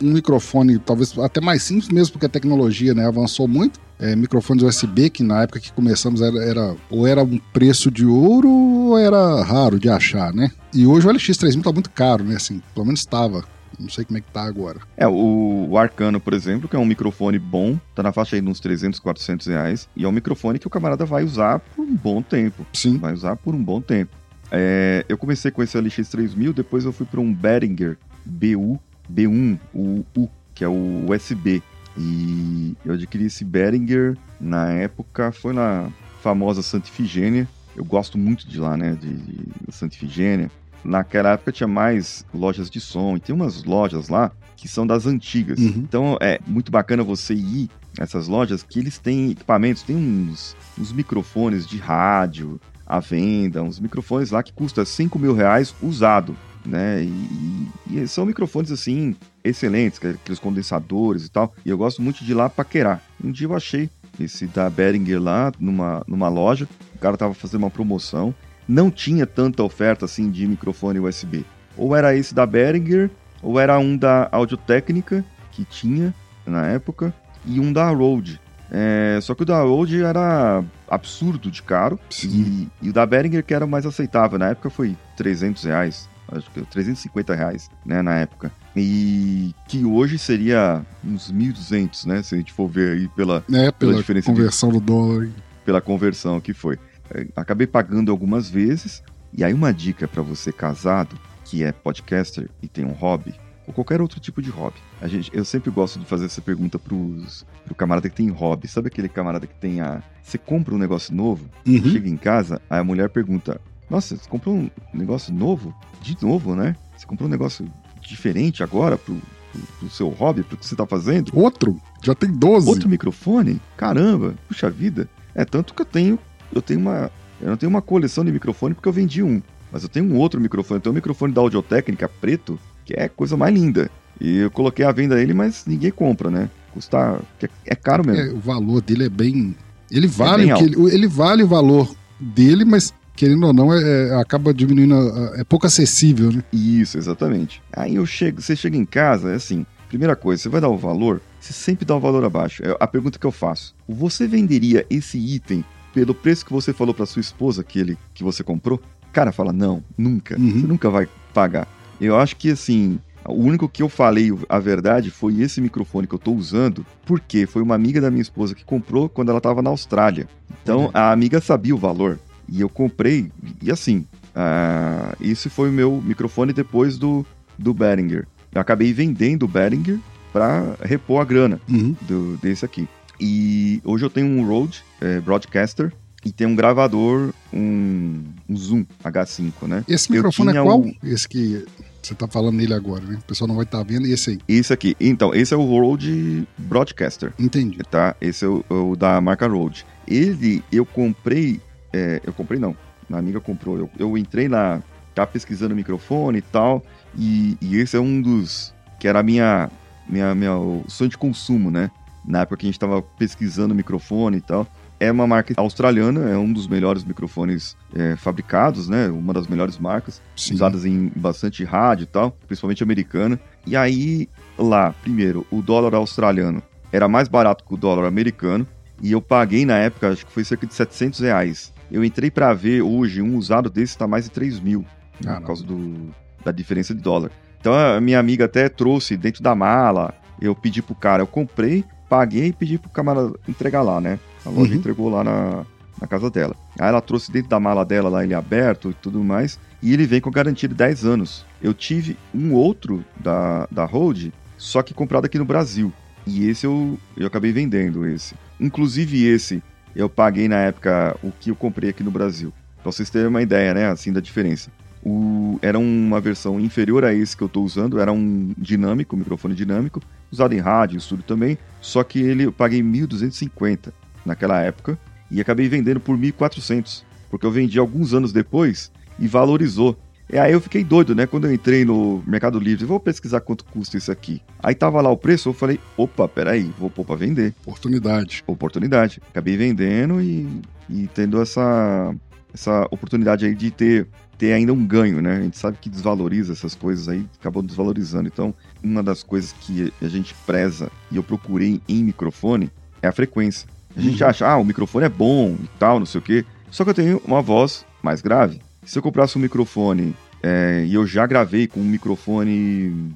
um microfone, talvez até mais simples mesmo, porque a tecnologia né, avançou muito. É, microfones USB, que na época que começamos era, era, ou era um preço de ouro ou era raro de achar, né? E hoje o LX3000 tá muito caro, né? Assim, pelo menos estava. Não sei como é que tá agora. É, o, o, Arcano, por exemplo, que é um microfone bom, tá na faixa aí de uns 300, 400 reais. E é um microfone que o camarada vai usar por um bom tempo. Sim. Vai usar por um bom tempo. É, eu comecei com esse LX3000, depois eu fui para um Behringer BU, B1, o U, que é o USB. E eu adquiri esse Behringer na época, foi na famosa Santa Ifigênia. Eu gosto muito de lá, né, de, de Santa Ifigênia naquela época tinha mais lojas de som, e tem umas lojas lá que são das antigas. Uhum. Então é muito bacana você ir nessas lojas que eles têm equipamentos, tem uns, uns microfones de rádio à venda, uns microfones lá que custam 5 mil reais usado, né? E, e, são microfones assim excelentes, aqueles condensadores e tal. E eu gosto muito de ir lá paquerar. Um dia eu achei esse da Behringer lá numa, numa loja, o cara tava fazendo uma promoção não tinha tanta oferta assim de microfone USB. Ou era esse da Behringer, ou era um da Audio-Técnica, que tinha na época, e um da Rode. É, só que o da Rode era absurdo de caro, e, e, o da Behringer que era mais aceitável. Na época foi 300 reais, acho que 350 reais, né, na época. E que hoje seria uns 1.200, né, se a gente for ver aí pela, é, pela, pela diferença conversão de, do dólar. Pela conversão que foi. É, acabei pagando algumas vezes. E aí uma dica para você casado, que é podcaster e tem um hobby, ou qualquer outro tipo de hobby. A gente, eu sempre gosto de fazer essa pergunta pros, pro camarada que tem hobby. Sabe aquele camarada que tem a... Você compra um negócio novo, uhum. chega em casa, aí a mulher pergunta, nossa, você comprou um negócio novo? De novo, né? Você comprou um negócio diferente agora pro, pro, pro seu hobby, pro que você tá fazendo? Outro? Já tem 12. Outro microfone? Caramba, puxa vida. É tanto que eu tenho eu tenho uma. Eu não tenho uma coleção de microfone porque eu vendi um. Mas eu tenho um outro microfone. Eu tenho um microfone da Audiotécnica preto, que é coisa mais linda. E eu coloquei a venda ele, mas ninguém compra, né? Custa. É, é caro mesmo. É, o valor dele é bem. Ele vale, é bem ele, ele, vale o valor dele, mas querendo ou não, é, é, acaba diminuindo. É pouco acessível, né? Isso, exatamente. Aí eu chego, você chega em casa, é assim. Primeira coisa, você vai dar o valor, você sempre dá o valor abaixo. É a pergunta que eu faço. Você venderia esse item pelo preço que você falou para sua esposa que ele que você comprou, cara fala não, nunca, uhum. você nunca vai pagar. Eu acho que assim, o único que eu falei a verdade foi esse microfone que eu estou usando, porque foi uma amiga da minha esposa que comprou quando ela estava na Austrália. Então uhum. a amiga sabia o valor e eu comprei e assim, uh, esse foi o meu microfone depois do do Behringer. Eu acabei vendendo o Behringer para repor a grana uhum. do, desse aqui. E hoje eu tenho um Rode é, Broadcaster e tem um gravador, um, um Zoom H5, né? Esse microfone é qual? Um... Esse que você tá falando nele agora, né? O pessoal não vai estar tá vendo. E esse aí? Esse aqui. Então, esse é o Rode Broadcaster. Entendi. Tá? Esse é o, o da marca Rode. Ele, eu comprei... É, eu comprei não. Minha amiga comprou. Eu, eu entrei na... Tá pesquisando o microfone e tal. E, e esse é um dos... Que era a minha... Minha, minha, o sonho de consumo, né? Na época que a gente estava pesquisando o microfone e tal. É uma marca australiana, é um dos melhores microfones é, fabricados, né? Uma das melhores marcas, Sim. usadas em bastante rádio e tal, principalmente americana. E aí, lá, primeiro, o dólar australiano era mais barato que o dólar americano e eu paguei na época, acho que foi cerca de 700 reais. Eu entrei para ver hoje, um usado desse tá mais de 3 mil, ah, por causa do, da diferença de dólar. Então a minha amiga até trouxe dentro da mala, eu pedi pro cara, eu comprei, paguei e pedi pro camarada entregar lá, né? A loja uhum. entregou lá na, na casa dela. Aí ela trouxe dentro da mala dela lá ele aberto e tudo mais, e ele vem com garantia de 10 anos. Eu tive um outro da, da Hold, só que comprado aqui no Brasil. E esse eu, eu acabei vendendo esse. Inclusive esse eu paguei na época o que eu comprei aqui no Brasil. Pra vocês terem uma ideia, né, assim, da diferença. O, era uma versão inferior a esse que eu estou usando, era um dinâmico, um microfone dinâmico, usado em rádio, em estúdio também, só que ele eu paguei 1.250 naquela época e acabei vendendo por 1.400, porque eu vendi alguns anos depois e valorizou. E aí eu fiquei doido, né? Quando eu entrei no Mercado Livre, vou pesquisar quanto custa isso aqui. Aí tava lá o preço, eu falei, opa, peraí, vou pôr pra vender. Oportunidade. Oportunidade. Acabei vendendo e, e tendo essa, essa oportunidade aí de ter, ter ainda um ganho, né? A gente sabe que desvaloriza essas coisas aí, acabou desvalorizando. Então, uma das coisas que a gente preza e eu procurei em microfone é a frequência. A gente uhum. acha, ah, o microfone é bom e tal, não sei o quê. Só que eu tenho uma voz mais grave. Se eu comprasse um microfone é, e eu já gravei com um microfone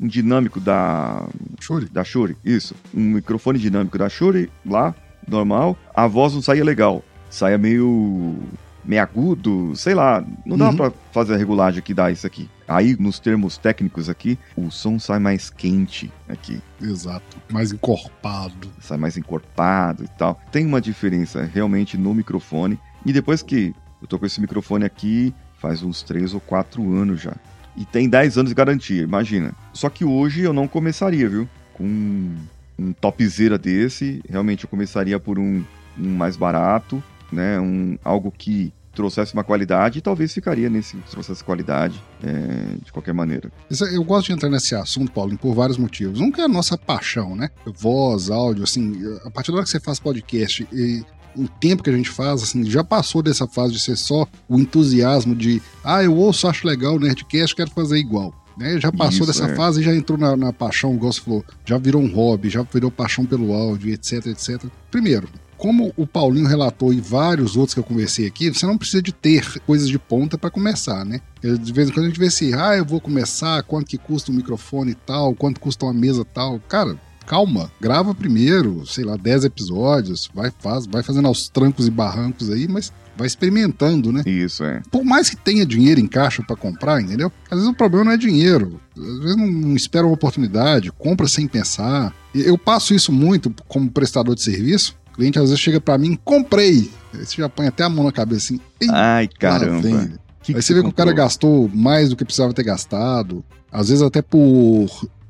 um dinâmico da Shure. da Shure, isso, um microfone dinâmico da Shure lá, normal, a voz não saía legal, saia meio meio agudo, sei lá, não dá uhum. para fazer a regulagem que dá isso aqui. Aí, nos termos técnicos aqui, o som sai mais quente aqui. Exato, mais encorpado. Sai mais encorpado e tal. Tem uma diferença realmente no microfone. E depois que eu tô com esse microfone aqui faz uns 3 ou 4 anos já. E tem 10 anos de garantia, imagina. Só que hoje eu não começaria, viu? Com um topzera desse, realmente eu começaria por um, um mais barato, né? Um, algo que trouxesse uma qualidade e talvez ficaria nesse trouxesse qualidade é, de qualquer maneira. Eu gosto de entrar nesse assunto, Paulo, por vários motivos. Um que é a nossa paixão, né? Voz, áudio, assim, a partir da hora que você faz podcast e o tempo que a gente faz, assim, já passou dessa fase de ser só o entusiasmo de, ah, eu ouço, acho legal o Nerdcast, quero fazer igual. Né? Já passou Isso, dessa é. fase e já entrou na, na paixão, igual você falou, já virou um hobby, já virou paixão pelo áudio, etc, etc. Primeiro, como o Paulinho relatou e vários outros que eu conversei aqui, você não precisa de ter coisas de ponta para começar, né? De vez em quando a gente vê assim, ah, eu vou começar, quanto que custa um microfone e tal, quanto custa uma mesa tal. Cara, calma, grava primeiro, sei lá, 10 episódios, vai, faz, vai fazendo aos trancos e barrancos aí, mas vai experimentando, né? Isso, é. Por mais que tenha dinheiro em caixa para comprar, entendeu? Às vezes o problema não é dinheiro. Às vezes não, não espera uma oportunidade, compra sem pensar. Eu passo isso muito como prestador de serviço. Cliente às vezes chega para mim, comprei. Aí você já põe até a mão na cabeça assim. Ai, caramba. Que Aí você vê que o cara gastou mais do que precisava ter gastado. Às vezes até por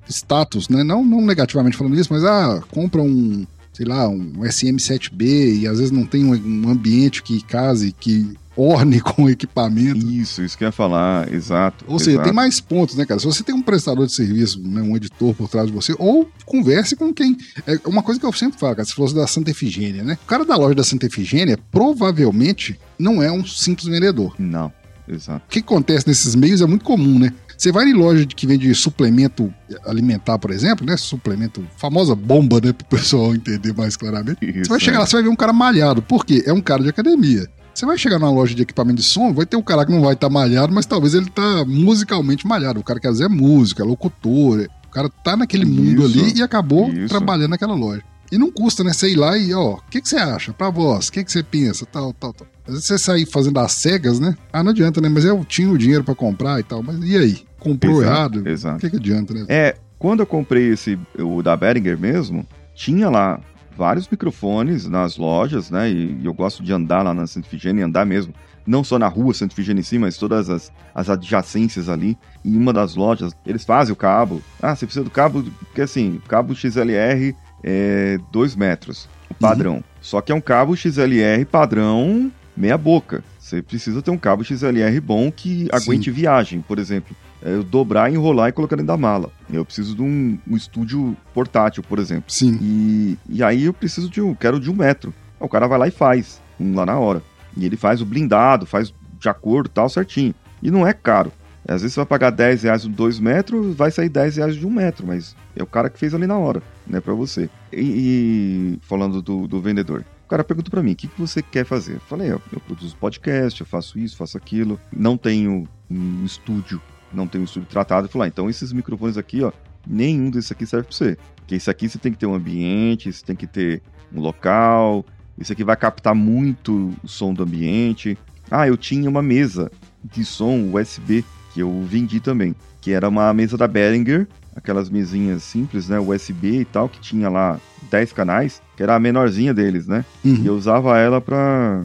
status, né? Não, não negativamente falando isso, mas ah, compra um, sei lá, um SM7B e às vezes não tem um, ambiente que case, que orne <laughs> com o equipamento. Isso, isso que eu ia falar, exato. Ou seja, tem mais pontos, né, cara? Se você tem um prestador de serviço, né, um editor por trás de você, ou converse com quem. É uma coisa que eu sempre falo, cara, se fosse da Santa Efigênia, né? O cara da loja da Santa Efigênia provavelmente não é um simples vendedor. Não. Exato. O que acontece nesses meios é muito comum, né? Você vai em loja que vende suplemento alimentar, por exemplo, né? Suplemento, famosa bomba, né? Para o pessoal entender mais claramente. Isso, você vai chegar é. lá, você vai ver um cara malhado. Por quê? É um cara de academia. Você vai chegar numa loja de equipamento de som, vai ter um cara que não vai estar tá malhado, mas talvez ele tá musicalmente malhado. O cara quer dizer música, é locutor. O cara tá naquele mundo isso, ali e acabou isso. trabalhando naquela loja. E não custa, né? Você ir lá e, ó, o que, que você acha? Pra voz, o que, que você pensa? Tal, tal, tal. Às vezes você sair fazendo as cegas, né? Ah, não adianta, né? Mas eu tinha o dinheiro para comprar e tal. Mas e aí? Comprou exato, errado? Exato. O que, que adianta, né? É, quando eu comprei esse, o da Behringer mesmo, tinha lá vários microfones nas lojas, né? E, e eu gosto de andar lá na Santa Efigênia, andar mesmo. Não só na rua Santa Efigênia em si, mas todas as, as adjacências ali. Em uma das lojas, eles fazem o cabo. Ah, você precisa do cabo, porque assim, cabo XLR é 2 metros, o padrão. Uhum. Só que é um cabo XLR padrão meia boca. Você precisa ter um cabo XLR bom que aguente Sim. viagem, por exemplo. É, eu dobrar, enrolar e colocar dentro da mala. Eu preciso de um, um estúdio portátil, por exemplo. Sim. E, e aí eu preciso de um, quero de um metro. O cara vai lá e faz, um lá na hora. E ele faz o blindado, faz de acordo tal, certinho. E não é caro. Às vezes você vai pagar 10 reais de 2 metros, vai sair 10 reais de 1 um metro, mas é o cara que fez ali na hora, né, para você. E, e, falando do, do vendedor, o cara perguntou para mim, o que, que você quer fazer? Eu falei, eu, eu produzo podcast, eu faço isso, faço aquilo, não tenho um estúdio, não tenho um tratado. Ele falou, ah, então esses microfones aqui, ó, nenhum desses aqui serve para você. Porque isso aqui você tem que ter um ambiente, você tem que ter um local, isso aqui vai captar muito o som do ambiente. Ah, eu tinha uma mesa de som USB que eu vendi também, que era uma mesa da Behringer, aquelas mesinhas simples, né, USB e tal, que tinha lá 10 canais, que era a menorzinha deles, né? Uhum. E eu usava ela para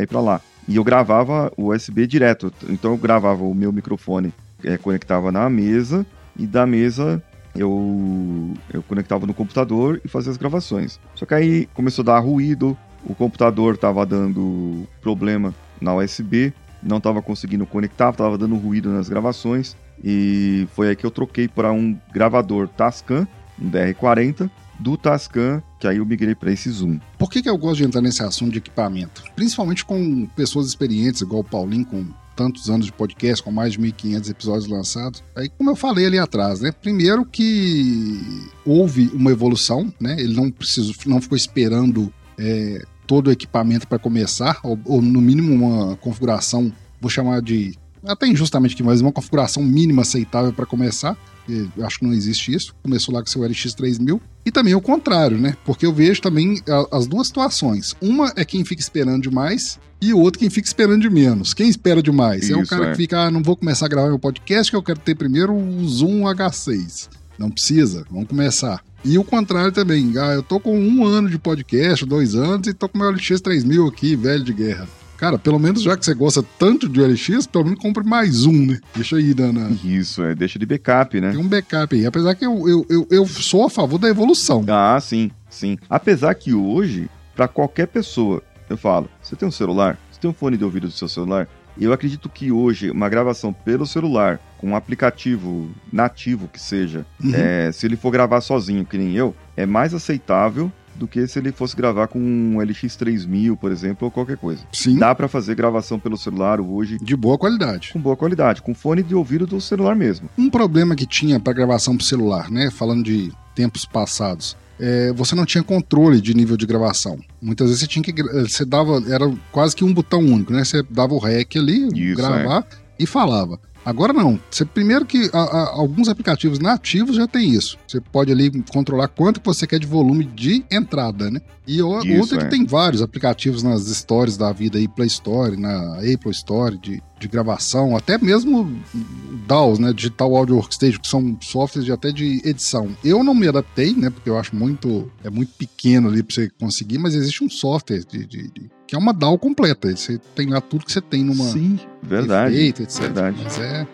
ir para lá. E eu gravava o USB direto, então eu gravava o meu microfone, é, conectava na mesa e da mesa eu, eu conectava no computador e fazia as gravações. Só que aí começou a dar ruído, o computador estava dando problema na USB, não estava conseguindo conectar, estava dando ruído nas gravações. E foi aí que eu troquei para um gravador Tascam, um DR40, do Tascam, que aí eu migrei para esse Zoom. Por que, que eu gosto de entrar nesse assunto de equipamento? Principalmente com pessoas experientes, igual o Paulinho, com tantos anos de podcast, com mais de 1.500 episódios lançados. Aí, como eu falei ali atrás, né? Primeiro que houve uma evolução, né? Ele não precisou, não ficou esperando é, todo o equipamento para começar, ou, ou, no mínimo uma configuração, vou chamar de até injustamente aqui, mas uma configuração mínima aceitável para começar. Eu acho que não existe isso. Começou lá com seu LX 3000. E também o contrário, né? Porque eu vejo também as duas situações. Uma é quem fica esperando demais e o outro quem fica esperando de menos. Quem espera demais? Isso, é o cara é. que fica, ah, não vou começar a gravar meu podcast, que eu quero ter primeiro o Zoom H6. Não precisa, vamos começar. E o contrário também. Ah, eu tô com um ano de podcast, dois anos, e tô com meu LX 3000 aqui, velho de guerra. Cara, pelo menos já que você gosta tanto de LX, pelo menos compre mais um, né? Deixa aí, Dana. Isso, é, deixa de backup, né? Tem um backup aí. Apesar que eu, eu, eu, eu sou a favor da evolução. Ah, sim, sim. Apesar que hoje, para qualquer pessoa, eu falo, você tem um celular? Você tem um fone de ouvido do seu celular? Eu acredito que hoje uma gravação pelo celular, com um aplicativo nativo que seja, uhum. é, se ele for gravar sozinho, que nem eu, é mais aceitável do que se ele fosse gravar com um LX3000, por exemplo, ou qualquer coisa. Sim. Dá para fazer gravação pelo celular hoje. De boa qualidade. Com boa qualidade, com fone de ouvido do celular mesmo. Um problema que tinha para gravação pro celular, né? Falando de tempos passados. É, você não tinha controle de nível de gravação. Muitas vezes você tinha que. Você dava. Era quase que um botão único, né? Você dava o REC ali, Isso, gravar é. e falava. Agora não. Você, primeiro que a, a, alguns aplicativos nativos já tem isso. Você pode ali controlar quanto você quer de volume de entrada, né? E o, outro é que tem vários aplicativos nas stores da vida aí, Play Store, na Apple Store, de de gravação, até mesmo DAWs, né, Digital Audio Workstation, que são softwares de, até de edição. Eu não me adaptei, né, porque eu acho muito é muito pequeno ali para você conseguir, mas existe um software de, de, de, que é uma DAW completa. Você tem lá tudo que você tem numa Sim, verdade. Efeito, etc. Verdade. Mas é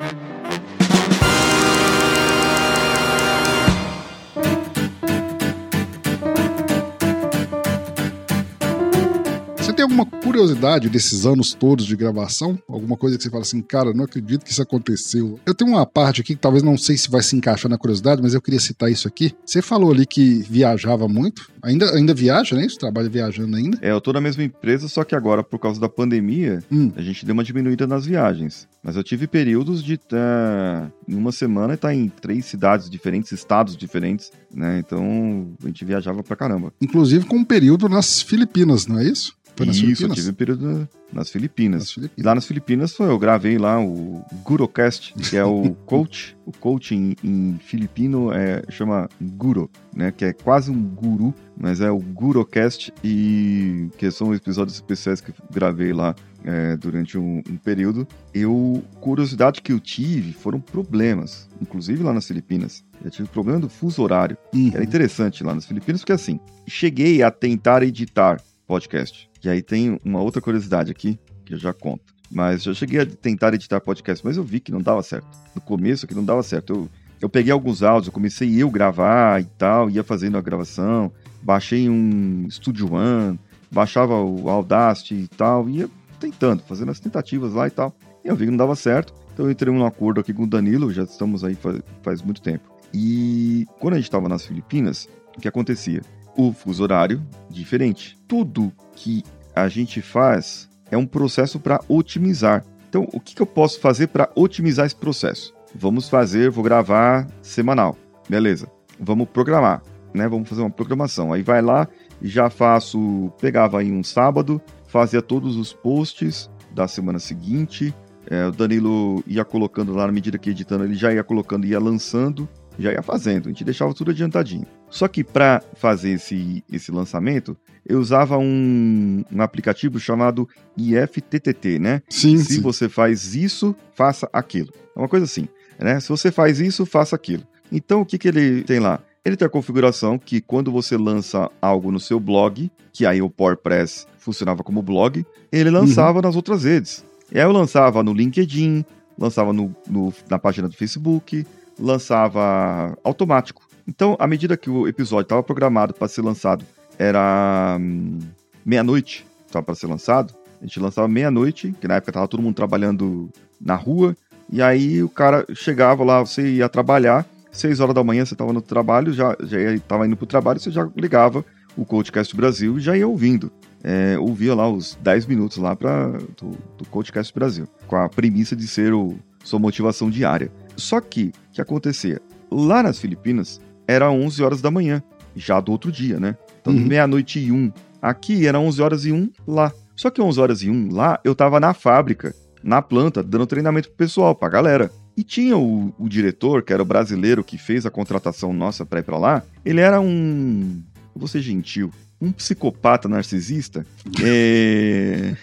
tem alguma curiosidade desses anos todos de gravação? Alguma coisa que você fala assim, cara, não acredito que isso aconteceu. Eu tenho uma parte aqui que talvez não sei se vai se encaixar na curiosidade, mas eu queria citar isso aqui. Você falou ali que viajava muito. Ainda, ainda viaja, né? Você trabalha viajando ainda? É, eu tô na mesma empresa, só que agora, por causa da pandemia, hum. a gente deu uma diminuída nas viagens. Mas eu tive períodos de estar em uma semana estar em três cidades diferentes, estados diferentes, né? Então a gente viajava pra caramba. Inclusive com um período nas Filipinas, não é isso? Foi nas Isso, Filipinas? eu tive um período nas Filipinas. nas Filipinas. E lá nas Filipinas foi, eu gravei lá o Gurocast, que é o <laughs> coach. o coach em, em, filipino é, chama Guru, né? Que é quase um guru, mas é o Gurocast e que são episódios especiais que gravei lá é, durante um, um, período. Eu, curiosidade que eu tive foram problemas, inclusive lá nas Filipinas. Eu tive problema do fuso horário. Uhum. Era interessante lá nas Filipinas, porque assim, cheguei a tentar editar podcast. E aí tem uma outra curiosidade aqui, que eu já conto. Mas eu cheguei a tentar editar podcast, mas eu vi que não dava certo. No começo que não dava certo. Eu, eu peguei alguns áudios, eu comecei eu gravar e tal, ia fazendo a gravação, baixei um Studio One, baixava o Audacity e tal, ia tentando, fazendo as tentativas lá e tal. E eu vi que não dava certo, então eu entrei num acordo aqui com o Danilo, já estamos aí faz, faz muito tempo. E quando a gente estava nas Filipinas, o que acontecia? O fuso horário diferente. Tudo que a gente faz é um processo para otimizar. Então, o que, que eu posso fazer para otimizar esse processo? Vamos fazer, vou gravar semanal. Beleza. Vamos programar, né? Vamos fazer uma programação. Aí vai lá já faço, pegava aí um sábado, fazia todos os posts da semana seguinte. É, o Danilo ia colocando lá na medida que editando, ele já ia colocando, ia lançando, já ia fazendo. A gente deixava tudo adiantadinho. Só que para fazer esse, esse lançamento, eu usava um, um aplicativo chamado IFTTT, né? Sim. Se sim. você faz isso, faça aquilo. É uma coisa assim, né? Se você faz isso, faça aquilo. Então, o que, que ele tem lá? Ele tem a configuração que quando você lança algo no seu blog, que aí o PowerPress funcionava como blog, ele lançava nas outras redes. E aí eu lançava no LinkedIn, lançava no, no- na página do Facebook, lançava automático. Então, à medida que o episódio estava programado para ser lançado, era hum, meia-noite, estava para ser lançado, a gente lançava meia-noite, que na época estava todo mundo trabalhando na rua, e aí o cara chegava lá, você ia trabalhar, seis horas da manhã você estava no trabalho, já estava indo para o trabalho, você já ligava o Codecast Brasil e já ia ouvindo. É, ouvia lá os 10 minutos lá pra, do, do Codecast Brasil, com a premissa de ser o, sua motivação diária. Só que, o que acontecia? Lá nas Filipinas, era 11 horas da manhã, já do outro dia, né? Então, Uhum. meia-noite e um. Aqui era 11 horas e um lá. Só que 11 horas e um lá, eu tava na fábrica, na planta, dando treinamento pro pessoal, pra galera. E tinha o, o diretor, que era o brasileiro que fez a contratação nossa pra ir pra lá, ele era um. Eu vou ser gentil. Um psicopata narcisista. É...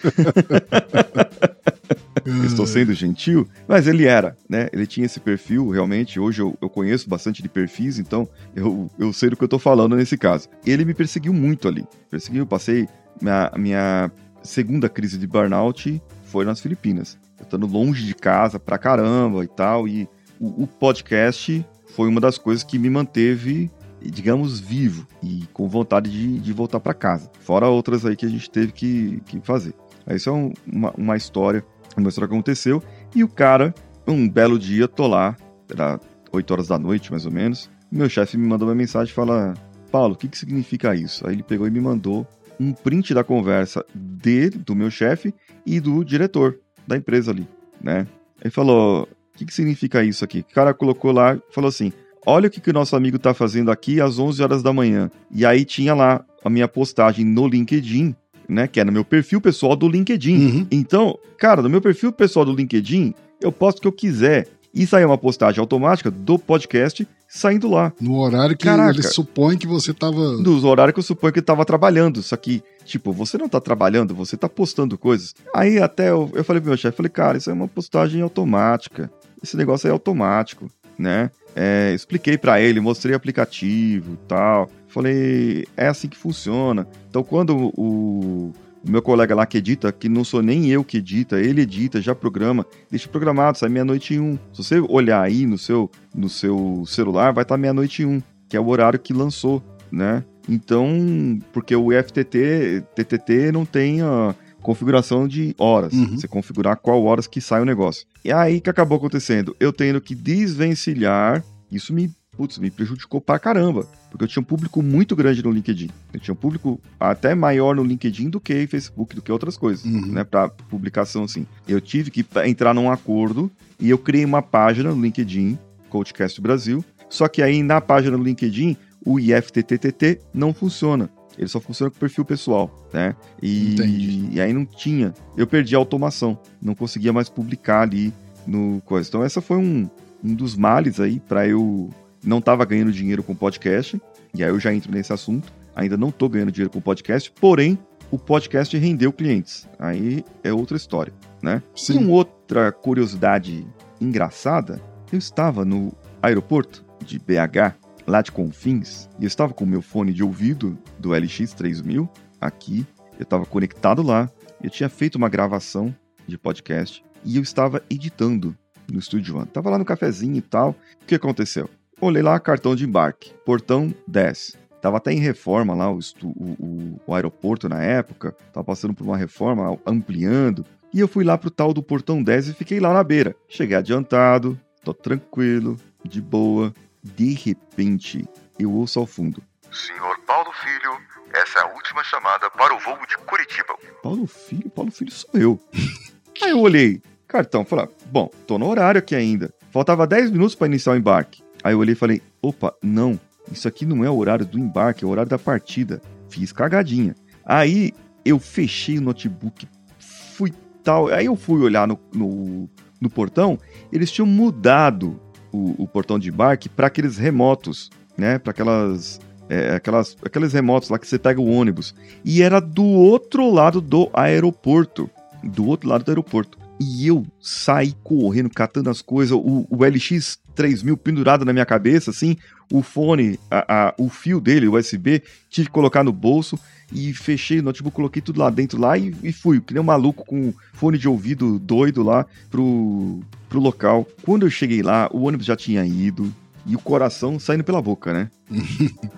<laughs> Estou sendo gentil, mas ele era, né? Ele tinha esse perfil, realmente. Hoje eu, eu conheço bastante de perfis, então eu, eu sei do que eu tô falando nesse caso. Ele me perseguiu muito ali. Perseguiu, passei. Minha, minha segunda crise de burnout foi nas Filipinas. Eu estando longe de casa pra caramba e tal. E o, o podcast foi uma das coisas que me manteve, digamos, vivo e com vontade de, de voltar pra casa. Fora outras aí que a gente teve que, que fazer. Isso é um- uma, uma história uma história que aconteceu. E o cara, um belo dia, tô lá, era 8 horas da noite, mais ou menos. Meu chefe me mandou uma mensagem e fala: Paulo, o que, que significa isso? Aí ele pegou e me mandou um print da conversa dele, do meu chefe, e do diretor da empresa ali, né? Ele falou: o que, que significa isso aqui? O cara colocou lá, falou assim: olha o que, que o nosso amigo tá fazendo aqui às 11 horas da manhã. E aí tinha lá a minha postagem no LinkedIn, né? Que é no meu perfil pessoal do LinkedIn. Uhum. Então, cara, no meu perfil pessoal do LinkedIn, eu posto o que eu quiser. E sai uma postagem automática do podcast saindo lá. No horário que Caraca. ele supõe que você tava. Dos horários que eu suponho que ele tava trabalhando. Só que, tipo, você não tá trabalhando, você tá postando coisas. Aí até eu, eu falei pro meu chefe, falei, cara, isso é uma postagem automática. Esse negócio é automático, né? É, expliquei pra ele, mostrei o aplicativo tal. Falei, é assim que funciona. Então quando o, o meu colega lá que edita, que não sou nem eu que edita, ele edita, já programa, deixa programado, sai meia-noite e um. Se você olhar aí no seu, no seu celular, vai estar meia-noite e um, que é o horário que lançou, né? Então, porque o FTT, TTT não tem a configuração de horas. Uhum. Você configurar qual horas que sai o negócio. E aí que acabou acontecendo? Eu tendo que desvencilhar, isso me, putz, me prejudicou pra caramba, porque eu tinha um público muito grande no LinkedIn. Eu tinha um público até maior no LinkedIn do que Facebook, do que outras coisas, Uhum. né, para publicação assim. Eu tive que entrar num acordo e eu criei uma página no LinkedIn, Coachcast Brasil, só que aí na página do LinkedIn, o IFTTT não funciona. Ele só funciona com perfil pessoal, né? E, e aí não tinha. Eu perdi a automação. Não conseguia mais publicar ali no coisa. Então essa foi um, um dos males aí para eu não tava ganhando dinheiro com podcast. E aí eu já entro nesse assunto. Ainda não tô ganhando dinheiro com podcast, porém o podcast rendeu clientes. Aí é outra história, né? E Sim. uma outra curiosidade engraçada, eu estava no aeroporto de BH, lá de Confins, e eu estava com o meu fone de ouvido do LX3000 aqui, eu estava conectado lá, eu tinha feito uma gravação de podcast e eu estava editando no Studio One. Tava lá no cafezinho e tal. O que aconteceu? Olhei lá, cartão de embarque, portão 10. Tava até em reforma lá o- o- o aeroporto na época, tava passando por uma reforma, ampliando. E eu fui lá pro tal do portão 10 e fiquei lá na beira. Cheguei adiantado, tô tranquilo, de boa. De repente, eu ouço ao fundo. Senhor Paulo Filho, essa é a última chamada para o voo de Curitiba. Paulo Filho? Paulo Filho sou eu. <laughs> Aí eu olhei. cartão. Falei, bom, tô no horário aqui ainda. Faltava 10 minutos para iniciar o embarque. Aí eu olhei e falei, opa, não, isso aqui não é o horário do embarque, é o horário da partida. Fiz cagadinha. Aí eu fechei o notebook, fui tal. Aí eu fui olhar no, no, no portão, eles tinham mudado o, o portão de embarque para aqueles remotos, né? Para aquelas, é, aquelas, aqueles remotos lá que você pega o ônibus. E era do outro lado do aeroporto. Do outro lado do aeroporto. E eu saí correndo, catando as coisas, o, o LX 3000 pendurado na minha cabeça, assim, o fone, a, a, o fio dele, o USB, tive que colocar no bolso e fechei o notebook, coloquei tudo lá dentro lá e, e fui, que nem um maluco com fone de ouvido doido lá pro, pro local. Quando eu cheguei lá, o ônibus já tinha ido, e o coração saindo pela boca, né? <laughs>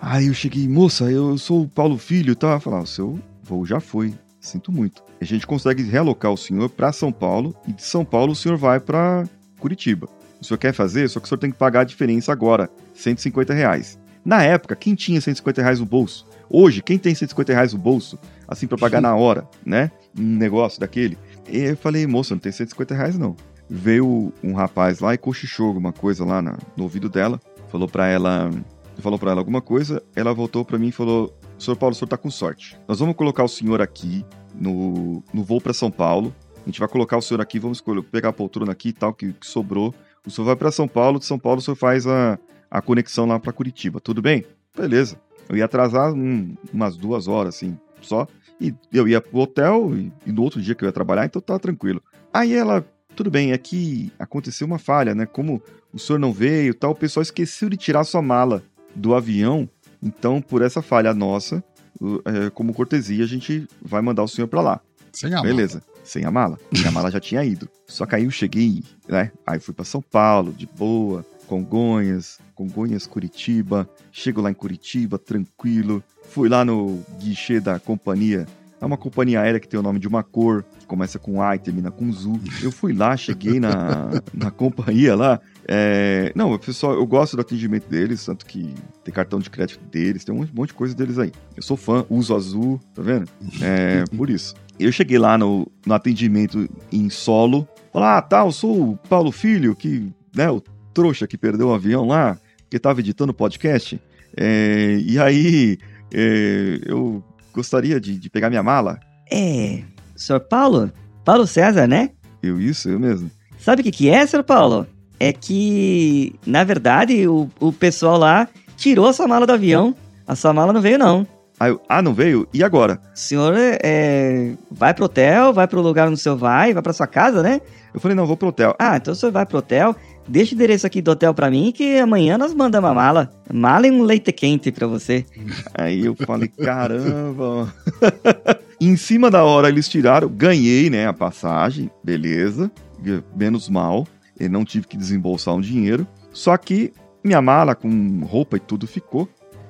Aí eu cheguei, moça, eu sou o Paulo Filho tá? Falar, o seu voo já foi, sinto muito. A gente consegue realocar o senhor para São Paulo e de São Paulo o senhor vai para Curitiba. O senhor quer fazer, só que o senhor tem que pagar a diferença agora, 150 reais. Na época, quem tinha 150 reais no bolso? Hoje, quem tem 150 reais no bolso, assim, para pagar na hora, né? Um negócio daquele. E eu falei, moça, não tem 150 reais não. Veio um rapaz lá e cochichou alguma coisa lá na, no ouvido dela. Falou para ela, falou para ela alguma coisa. Ela voltou para mim e falou: Senhor Paulo, o senhor tá com sorte. Nós vamos colocar o senhor aqui no, no voo para São Paulo. A gente vai colocar o senhor aqui, vamos pegar a poltrona aqui e tal, que, que sobrou. O senhor vai para São Paulo, de São Paulo o senhor faz a, a conexão lá para Curitiba. Tudo bem? Beleza. Eu ia atrasar um, umas duas horas, assim, só. E eu ia pro hotel e, e, no outro dia que eu ia trabalhar, então tava tranquilo. Aí ela, tudo bem, é que aconteceu uma falha, né? Como o senhor não veio tal, o pessoal esqueceu de tirar sua mala do avião. Então, por essa falha nossa, é, como cortesia, a gente vai mandar o senhor para lá. Sem a Beleza. mala. Sem a mala. Porque a mala já tinha ido. Só que aí eu cheguei, né? Aí fui para São Paulo, de boa, Congonhas, Congonhas, Curitiba. Chego lá em Curitiba, tranquilo. Fui lá no guichê da companhia. É uma companhia aérea que tem o nome de uma cor, que começa com A e termina com Z. Eu fui lá, cheguei na, <laughs> na companhia lá. É... Não, pessoal, eu gosto do atendimento deles, tanto que tem cartão de crédito deles, tem um monte de coisa deles aí. Eu sou fã, uso azul, tá vendo? É por isso. Eu cheguei lá no, no atendimento em solo. Falar, ah, tá, eu sou o Paulo Filho, que, né, o trouxa que perdeu o avião lá, que tava editando o podcast. É, e aí, é, eu gostaria de, de, pegar minha mala. É, senhor Paulo? Paulo César, né? Eu, isso, eu mesmo. Sabe o que, que é, senhor Paulo? É que, na verdade, o, o pessoal lá tirou a sua mala do avião. A sua mala não veio, não. Ah, eu, ah não veio? E agora? O senhor é, vai pro hotel, vai pro lugar onde o senhor vai, vai pra sua casa, né? Eu falei, não, vou pro hotel. Ah, então o senhor vai pro hotel, deixa o endereço aqui do hotel pra mim que amanhã nós mandamos a mala. Mala e um leite quente pra você. Aí eu falei, caramba. <laughs> em cima da hora eles tiraram, ganhei, né, a passagem, beleza, menos mal. Eu não tive que desembolsar um dinheiro. Só que minha mala com roupa e tudo ficou.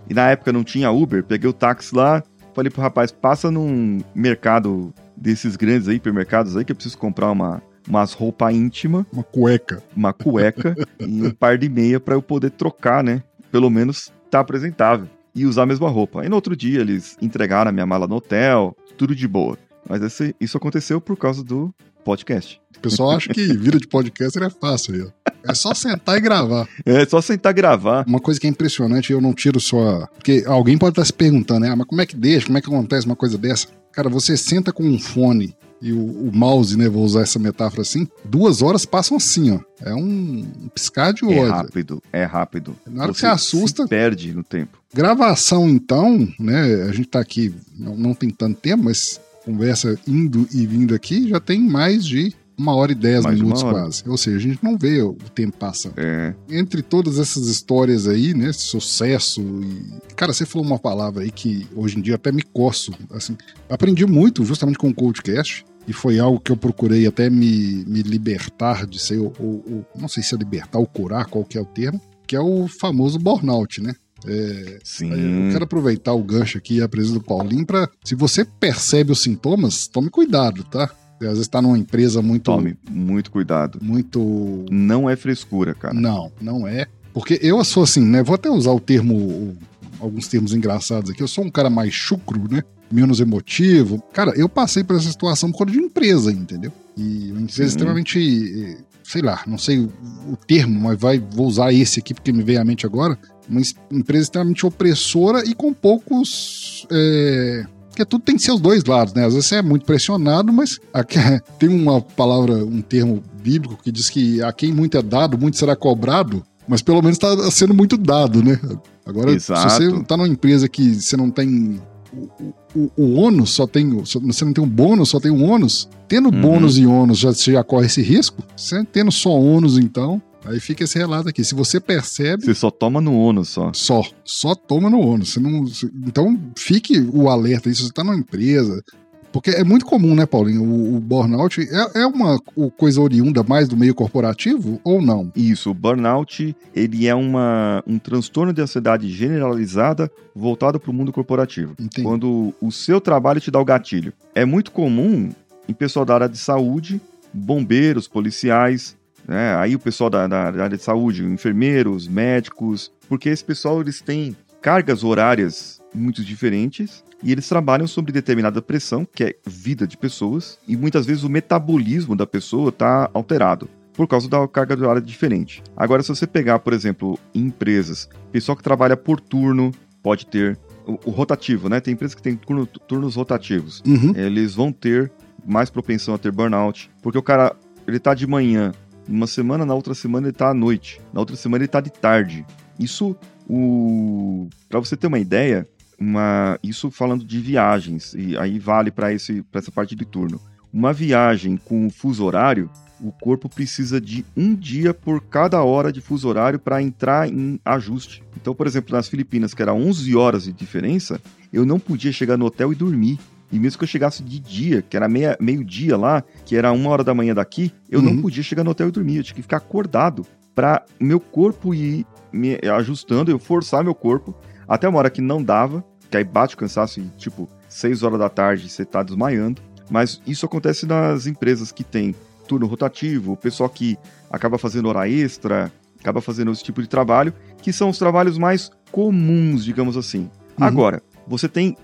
E na época não tinha Uber, peguei o táxi lá, falei pro rapaz, passa num mercado desses grandes aí, hipermercados aí, que eu preciso comprar uma, umas roupa íntima. Uma cueca. Uma cueca e um par de meia para eu poder trocar, né? Pelo menos tá apresentável. E usar a mesma roupa. Aí no outro dia eles entregaram a minha mala no hotel, tudo de boa. Mas esse, isso aconteceu por causa do podcast. O pessoal acha que vida de podcaster é fácil aí, ó. É só sentar e gravar. É só sentar e gravar. Uma coisa que é impressionante, eu não tiro sua. Porque alguém pode estar se perguntando, né? Ah, mas como é que deixa? Como é que acontece uma coisa dessa? Cara, você senta com um fone e o, o, mouse, né? Vou usar essa metáfora assim. Duas horas passam assim, ó. É um piscar de olho. É rápido, é rápido. Na hora você que você assusta. Perde no tempo. Gravação, então, né? A gente tá aqui, não, não tem tanto tempo, mas conversa indo e vindo aqui já tem mais de uma hora e dez mais minutos quase. Ou seja, a gente não vê o tempo passando. É. Entre todas essas histórias aí, né? Sucesso e. Cara, você falou uma palavra aí que hoje em dia até me coço. Assim, aprendi muito justamente com o Coachcast. E foi algo que eu procurei até me, me libertar de ser, ou, ou, não sei se é libertar ou curar, qual que é o termo, que é o famoso burnout, né? É, Sim. Eu quero aproveitar o gancho aqui e a presença do Paulinho para, se você percebe os sintomas, tome cuidado, tá? Às vezes está numa empresa muito. Tome muito cuidado. Muito. Não é frescura, cara. Não, não é. Porque eu sou assim, né? Vou até usar o termo, alguns termos engraçados aqui. Eu sou um cara mais chucro, né? Menos emotivo. Cara, eu passei por essa situação por causa de empresa, entendeu? E uma empresa Sim. extremamente, eh, sei lá, não sei o, termo, mas vai, vou usar esse aqui porque me veio à mente agora. Uma es- empresa extremamente opressora e com poucos. É, porque tudo tem seus dois lados, né? Às vezes você é muito pressionado, mas aqui- tem uma palavra, um termo bíblico que diz que a quem muito é dado, muito será cobrado, mas pelo menos está sendo muito dado, né? Agora, Exato. se você tá numa empresa que você não tem o, o, o ônus, só tem. Você não tem um bônus, só tem um ônus. Tendo Uhum. bônus e ônus, já, você já corre esse risco. Você tendo só ônus, então, aí fica esse relato aqui. Se você percebe, Você só toma no ônus só. só, só toma no ônus. Você não, então, fique o alerta aí, se você está numa empresa. Porque é muito comum, né, Paulinho? O, o burnout é, é uma o- coisa oriunda mais do meio corporativo ou não? Isso, o burnout, ele é uma, um transtorno de ansiedade generalizada voltado para o mundo corporativo. Entendi. Quando o seu trabalho te dá o gatilho. É muito comum em pessoal da área de saúde, bombeiros, policiais, né? aí o pessoal da, da- da área de saúde, enfermeiros, médicos, porque esse pessoal eles têm cargas horárias muito diferentes e eles trabalham sobre determinada pressão, que é vida de pessoas, e muitas vezes o metabolismo da pessoa está alterado por causa da carga horária diferente. Agora, se você pegar, por exemplo, em empresas, pessoal que trabalha por turno pode ter o, o rotativo, né? Tem empresas que têm turno- turnos rotativos. Uhum. Eles vão ter mais propensão a ter burnout, porque o cara, ele tá de manhã, uma semana, na outra semana ele tá à noite, na outra semana ele tá de tarde. Isso, o para você ter uma ideia, uma isso falando de viagens e aí vale para essa parte de turno. Uma viagem com fuso horário, o corpo precisa de um dia por cada hora de fuso horário para entrar em ajuste. Então, por exemplo, nas Filipinas, que era 11 horas de diferença, eu não podia chegar no hotel e dormir. E mesmo que eu chegasse de dia, que era meio-dia lá, que era uma hora da manhã daqui, eu não Uhum. podia chegar no hotel e dormir. Eu tinha que ficar acordado para meu corpo ir me ajustando, eu forçar meu corpo até uma hora que não dava, que aí bate o cansaço e, tipo, 6 horas da tarde você tá desmaiando. Mas isso acontece nas empresas que tem turno rotativo, o pessoal que acaba fazendo hora extra, acaba fazendo esse tipo de trabalho, que são os trabalhos mais comuns, digamos assim. Uhum. Agora, você tem,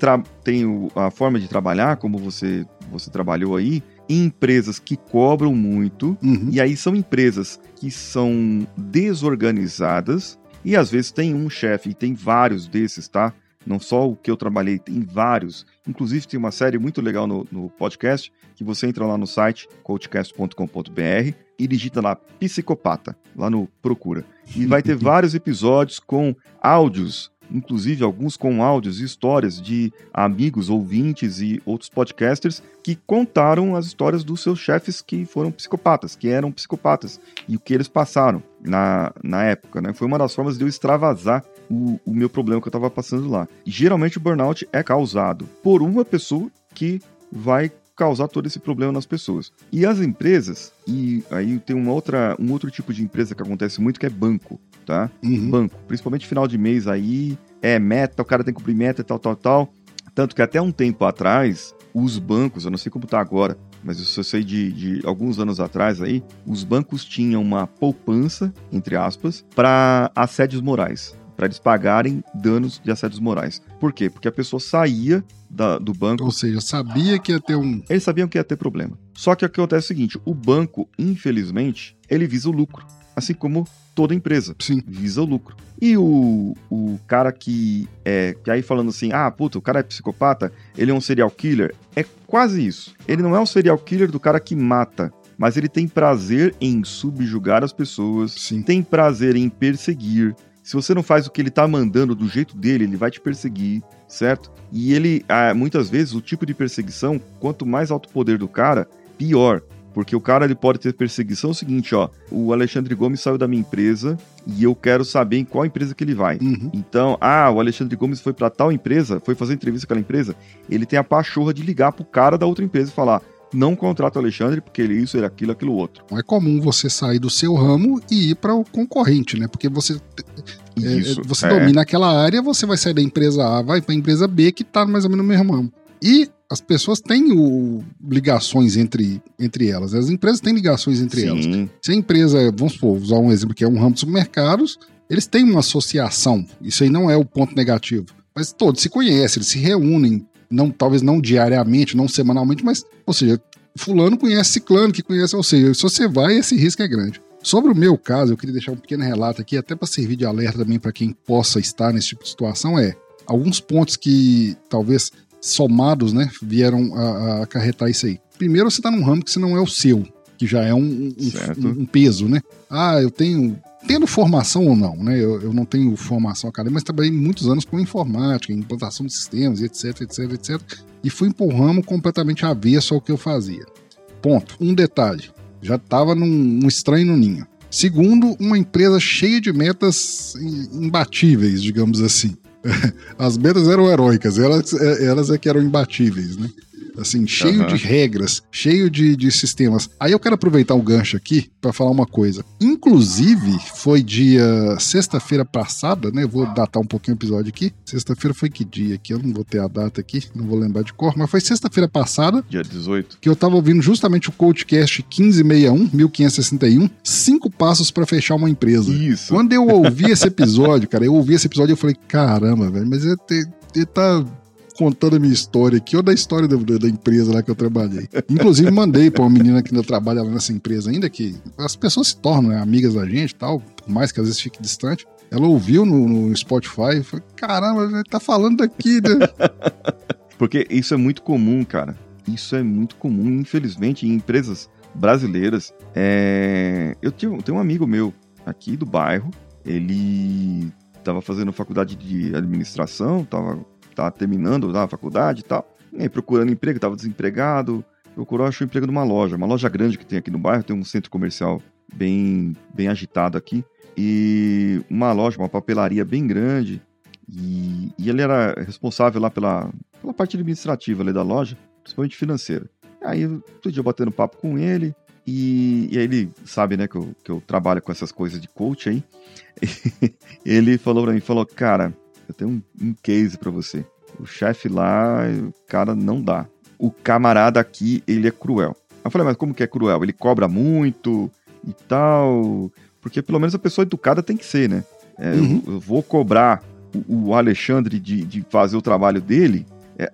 tem o- a forma de trabalhar, como você, você trabalhou aí, em empresas que cobram muito, Uhum. e aí são empresas que são desorganizadas, e às vezes tem um chefe, e tem vários desses, tá? Não só o que eu trabalhei, tem vários. Inclusive, tem uma série muito legal no, no podcast, que você entra lá no site, coachcast.com.br, e digita lá Psicopata, lá no Procura. E <laughs> vai ter vários episódios com áudios, inclusive alguns com áudios e histórias de amigos, ouvintes e outros podcasters que contaram as histórias dos seus chefes que foram psicopatas, que eram psicopatas, e o que eles passaram na, na época, né? Foi uma das formas de eu extravasar o, o meu problema que eu estava passando lá. E geralmente o burnout é causado por uma pessoa que vai causar todo esse problema nas pessoas. E as empresas, e aí tem uma outra, um outro tipo de empresa que acontece muito que é banco, tá? Uhum. banco, principalmente final de mês aí, é meta, o cara tem que cumprir meta e tal, tal, tal. Tanto que até um tempo atrás, os bancos, eu não sei como tá agora, mas isso eu sei de, de alguns anos atrás aí, os bancos tinham uma poupança, entre aspas, para assédios morais. Para eles pagarem danos de assédios morais. Por quê? Porque a pessoa saía da- do banco Ou seja, sabia que ia ter um. eles sabiam que ia ter problema. Só que o que acontece é o seguinte: o banco, infelizmente, ele visa o lucro. Assim como toda empresa Sim. visa o lucro. E o, o cara que é. Que aí falando assim, ah, puta, o cara é psicopata, ele é um serial killer. É quase isso. Ele não é o serial killer do cara que mata. Mas ele tem prazer em subjugar as pessoas, Sim. tem prazer em perseguir. Se você não faz o que ele tá mandando do jeito dele, ele vai te perseguir, certo? E ele, ah, muitas vezes, o tipo de perseguição, quanto mais alto o poder do cara, pior. Porque o cara ele pode ter perseguição é o seguinte, ó. O Alexandre Gomes saiu da minha empresa e eu quero saber em qual empresa que ele vai. Uhum. Então, ah, o Alexandre Gomes foi para tal empresa, foi fazer entrevista com aquela empresa, ele tem a pachorra de ligar pro cara da outra empresa e falar: não contrata o Alexandre porque ele é isso, ele é aquilo, aquilo outro. Não é comum você sair do seu ramo e ir para o concorrente, né? Porque você, é, Isso. você é. domina aquela área, você vai sair da empresa A, vai para a empresa B, que tá mais ou menos no mesmo ramo. E as pessoas têm o- ligações entre, entre elas. As empresas têm ligações entre elas. Sim, Se a empresa, vamos supor, usar um exemplo que é um ramo de supermercados, eles têm uma associação. Isso aí não é o ponto negativo. Mas todos se conhecem, eles se reúnem, não, talvez não diariamente, não semanalmente, mas, ou seja, fulano conhece ciclano, que conhece você. Se você vai, esse risco é grande. Sobre o meu caso, eu queria deixar um pequeno relato aqui, até para servir de alerta também para quem possa estar nesse tipo de situação, é alguns pontos que talvez somados, né, vieram a, a acarretar isso aí. Primeiro, você está num ramo que você não é o seu, que já é um, um, um, um peso, né? Ah, eu tenho tendo formação ou não, né? Eu, eu, não tenho formação acadêmica, mas trabalhei muitos anos com informática, implantação de sistemas, etc, etc, etc. E fui para um ramo completamente avesso ao que eu fazia. Ponto. Um detalhe. Já estava num, num estranho no ninho. Segundo, uma empresa cheia de metas imbatíveis, digamos assim. <laughs> As metas eram heróicas, elas, elas é que eram imbatíveis, né? Assim, cheio uhum. de regras, cheio de, de sistemas. Aí eu quero aproveitar o gancho aqui para falar uma coisa. Inclusive, foi dia sexta-feira passada, né? Eu vou datar um pouquinho o episódio aqui. Sexta-feira foi que dia aqui? Eu não vou ter a data aqui, não vou lembrar de cor, mas foi sexta-feira passada. Dia 18. Que eu tava ouvindo justamente o Coachcast 1561, 1561, cinco passos para fechar uma empresa. Isso. Quando eu ouvi esse episódio, cara, eu ouvi esse episódio e eu falei, caramba, velho, mas ele, ele tá contando a minha história aqui, ou da história da, da empresa lá que eu trabalhei. Inclusive, mandei para uma menina que ainda trabalha lá nessa empresa ainda, que as pessoas se tornam né, amigas da gente tal, por mais que às vezes fique distante. Ela ouviu no, no Spotify e falou: caramba, ele tá falando daqui, né? <laughs> Porque isso é muito comum, cara. Isso é muito comum, infelizmente, em empresas brasileiras. É... Eu tenho, tenho um amigo meu aqui do bairro, ele estava fazendo faculdade de administração, estava tá terminando a faculdade e tal. E aí, procurando emprego, tava desempregado. Procurou, achou emprego numa loja, uma loja grande que tem aqui no bairro, tem um centro comercial bem, bem agitado aqui. E uma loja, uma papelaria bem grande. E, e ele era responsável lá pela, pela parte administrativa ali da loja, principalmente financeira. Aí, todo dia batendo papo com ele. E, e aí ele sabe, né, que eu, que eu trabalho com essas coisas de coach aí. <laughs> ele falou pra mim, falou, cara, eu tenho um, um case para você. O chefe lá, o cara não dá. O camarada aqui, ele é cruel. Eu falei, mas como que é cruel? Ele cobra muito e tal. Porque pelo menos a pessoa educada tem que ser, né? É, uhum. eu, eu, vou cobrar o, o Alexandre de, de, fazer o trabalho dele. É,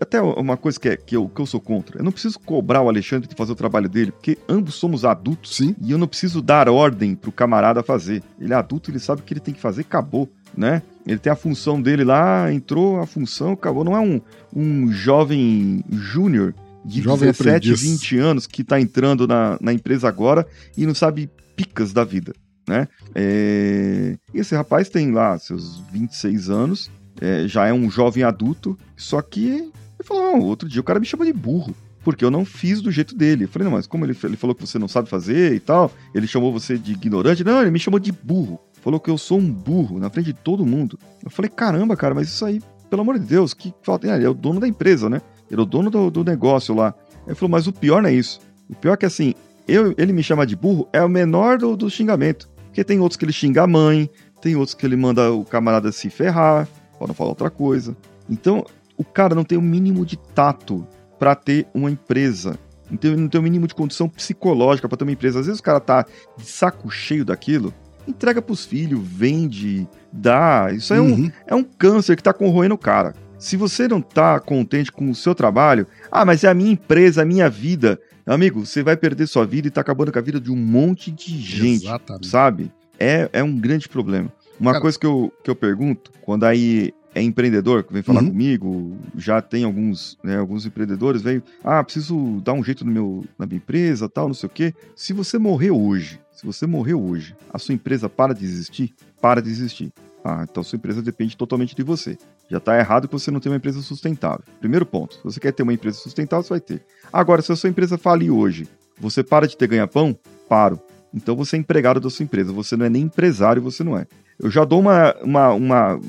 até uma coisa que, é, que, eu, que eu sou contra. Eu não preciso cobrar o Alexandre de fazer o trabalho dele, porque ambos somos adultos. Sim. E eu não preciso dar ordem pro camarada fazer. Ele é adulto, ele sabe o que ele tem que fazer, acabou, né? Ele tem a função dele lá, entrou a função, acabou. Não é um, um jovem júnior de jovem 17, aprendiz. 20 anos que está entrando na, na empresa agora e não sabe picas da vida, né? É... Esse rapaz tem lá seus 26 anos, é, já é um jovem adulto, só que ele falou, não, outro dia o cara me chama de burro porque eu não fiz do jeito dele. Eu falei, não, mas como ele, ele falou que você não sabe fazer e tal, ele chamou você de ignorante. Não, ele me chamou de burro falou que eu sou um burro na frente de todo mundo. Eu falei, caramba, cara, mas isso aí, pelo amor de Deus, que falta. Ele é o dono da empresa, né? Ele é o dono do, do negócio lá. Ele falou, mas o pior não é isso. O pior é que assim, eu, ele me chama de burro, é o menor do, do xingamento. Porque tem outros que ele xinga a mãe, tem outros que ele manda o camarada se ferrar, para não falar outra coisa. Então, o cara não tem o mínimo de tato para ter uma empresa. Não tem, não tem o mínimo de condição psicológica para ter uma empresa. Às vezes o cara tá de saco cheio daquilo, entrega pros filhos, vende, dá. Isso é, uhum. um, é um câncer que tá corroendo o cara. Se você não tá contente com o seu trabalho, ah, mas é a minha empresa, a minha vida. Amigo, você vai perder sua vida e tá acabando com a vida de um monte de gente, Exatamente. sabe? É, é um grande problema. Uma cara... coisa que eu, que eu pergunto, quando aí é empreendedor que vem falar uhum. comigo, já tem alguns, né, alguns empreendedores, veio, ah, preciso dar um jeito no meu, na minha empresa, tal, não sei o quê. Se você morrer hoje, se você morreu hoje, a sua empresa para de existir? Para de existir. Ah, então sua empresa depende totalmente de você. Já está errado que você não tem uma empresa sustentável. Primeiro ponto, se você quer ter uma empresa sustentável, você vai ter. Agora, se a sua empresa falir hoje, você para de ter ganha-pão? Paro. Então você é empregado da sua empresa, você não é nem empresário, você não é. Eu já dou uma, uma, uma,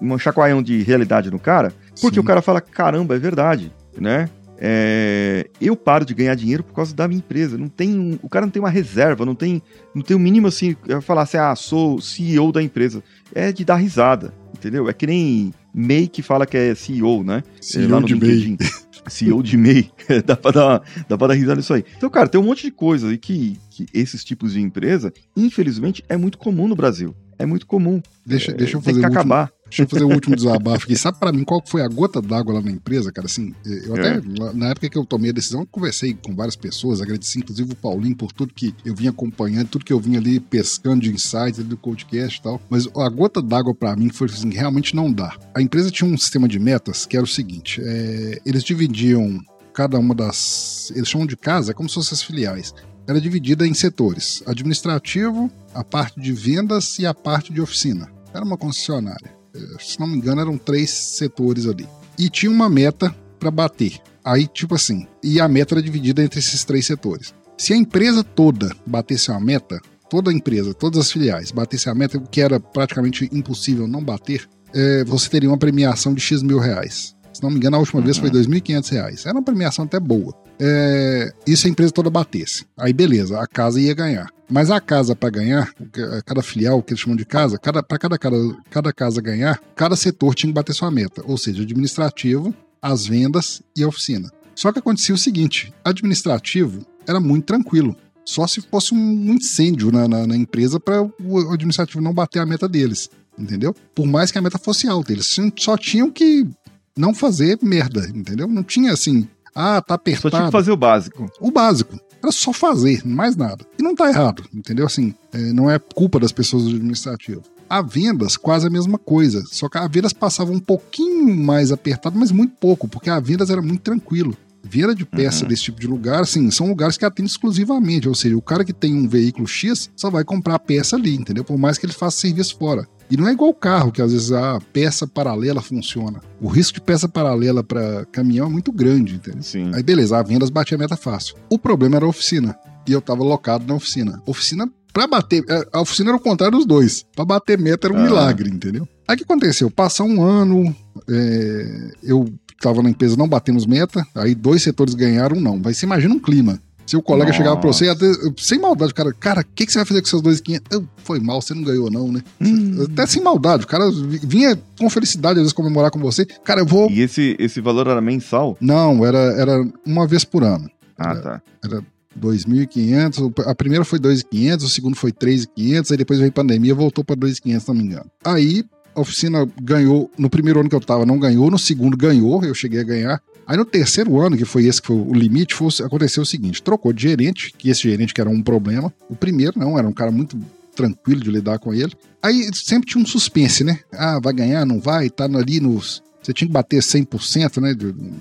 uma chacoalhão de realidade no cara, porque Sim. o cara fala, caramba, é verdade, né? É, eu paro de ganhar dinheiro por causa da minha empresa. Não tem, o cara não tem uma reserva, não tem, não tem o um mínimo assim, eu falar assim, ah, sou CEO da empresa. É de dar risada, entendeu? É que nem MEI que fala que é CEO, né? CEO é, lá no de MEI. <laughs> CEO de MEI. dá, pra dar, dá pra dar risada nisso aí. Então, cara, tem um monte de coisa aí que, que esses tipos de empresa, infelizmente, é muito comum no Brasil. É muito comum. Deixa, é, deixa eu fazer tem que um acabar. Último, Deixa eu fazer o último desabafo aqui. Sabe pra mim qual foi a gota d'água lá na empresa, cara? Assim, eu até, É. na época que eu tomei a decisão, eu conversei com várias pessoas, agradeci inclusive o Paulinho por tudo que eu vinha acompanhando, tudo que eu vinha ali pescando de insights ali do podcast e tal. Mas a gota d'água pra mim foi assim, realmente não dá. A empresa tinha um sistema de metas que era o seguinte: é, eles dividiam cada uma das. Eles chamam de casa, é como se fossem as filiais. Era dividida em setores: administrativo, a parte de vendas e a parte de oficina. Era uma concessionária. Se não me engano, eram três setores ali. E tinha uma meta para bater. Aí, tipo assim, e a meta era dividida entre esses três setores. Se a empresa toda batesse uma meta, toda a empresa, todas as filiais batesse a meta, o que era praticamente impossível não bater, eh, você teria uma premiação de X mil reais. Se não me engano, a última vez foi 2.500 reais. Era uma premiação até boa. É, e se a empresa toda batesse? Aí beleza, a casa ia ganhar. Mas a casa para ganhar, que- cada filial, que eles chamam de casa, cada, para cada, cada, cada casa ganhar, cada setor tinha que bater sua meta. Ou seja, administrativo, as vendas e a oficina. Só que acontecia o seguinte: administrativo era muito tranquilo. Só se fosse um incêndio na, na, na empresa para o administrativo não bater a meta deles. Entendeu? Por mais que a meta fosse alta, eles só tinham que não fazer merda, entendeu? Não tinha assim, ah, tá Só tinha apertado. que fazer o básico. O básico. Era só fazer, mais nada. E não tá errado, entendeu? Assim, é, não é culpa das pessoas do administrativo. A vendas, quase a mesma coisa. Só que a vendas passava um pouquinho mais apertado, mas muito pouco, porque a vendas era muito tranquilo. Venda de peça Uhum. desse tipo de lugar, assim, são lugares que atendem exclusivamente. Ou seja, o cara que tem um veículo X só vai comprar a peça ali, entendeu? Por mais que ele faça serviço fora. E não é igual o carro, que às vezes a peça paralela funciona. O risco de peça paralela para caminhão é muito grande, entendeu? Sim. Aí beleza, a vendas batia a meta fácil. O problema era a oficina. E eu tava locado na oficina. Oficina, pra bater. A oficina era o contrário dos dois. Pra bater meta era um Ah. milagre, entendeu? Aí o que aconteceu? Passar um ano, é, eu tava na empresa não batemos meta, aí dois setores ganharam, não. Mas você imagina um clima. Se o colega Nossa. chegava pra você, até- sem maldade, o cara, cara, o que, que você vai fazer com seus dois 500? Eu, foi mal, você não ganhou, não, né? Hum. Até sem maldade, o cara vinha com felicidade, às vezes, comemorar com você. Cara, eu vou. E esse, esse valor era mensal? Não, era, era uma vez por ano. Ah, É. tá. 2.500, a primeira foi 2.500, o segundo foi 3.500, aí depois veio pandemia, voltou para 2.500, se não me engano. Aí a oficina ganhou, no primeiro ano que eu tava não ganhou, no segundo ganhou, eu cheguei a ganhar. Aí no terceiro ano, que foi esse que foi o limite, foi, aconteceu o seguinte, trocou de gerente, que esse gerente que era um problema, o primeiro não, era um cara muito tranquilo de lidar com ele. Aí sempre tinha um suspense, né? Ah, vai ganhar, não vai, tá ali nos... Você tinha que bater 100%, né?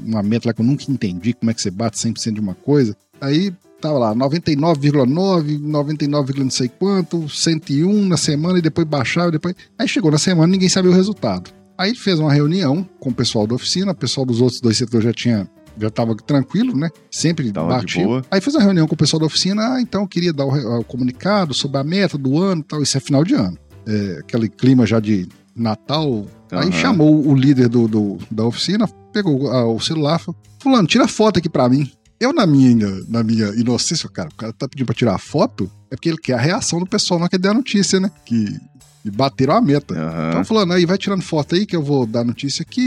Uma meta lá que eu nunca entendi como é que você bate 100% de uma coisa. Aí tava lá, 99,9, 99, não sei quanto, 101 na semana e depois baixava, depois. Aí chegou na semana ninguém sabia o resultado. Aí fez uma reunião com o pessoal da oficina, o pessoal dos outros dois setores já tinha. Já tava tranquilo, né? Sempre Tava batia. Aí fez uma reunião com o pessoal da oficina, ah, então eu queria dar o, o comunicado sobre a meta do ano e tal. Isso é final de ano. É, aquele clima já de Natal. Aí Aham. chamou o líder do, do- da oficina, pegou ah, o celular, falou: Fulano, tira foto aqui pra mim. Eu, na minha, na minha inocência, cara, o cara tá pedindo pra tirar foto, é porque ele quer a reação do pessoal na que der a notícia, né? Que, que bateram a meta. Aham. Então, fulano, aí vai tirando foto aí que eu vou dar notícia aqui.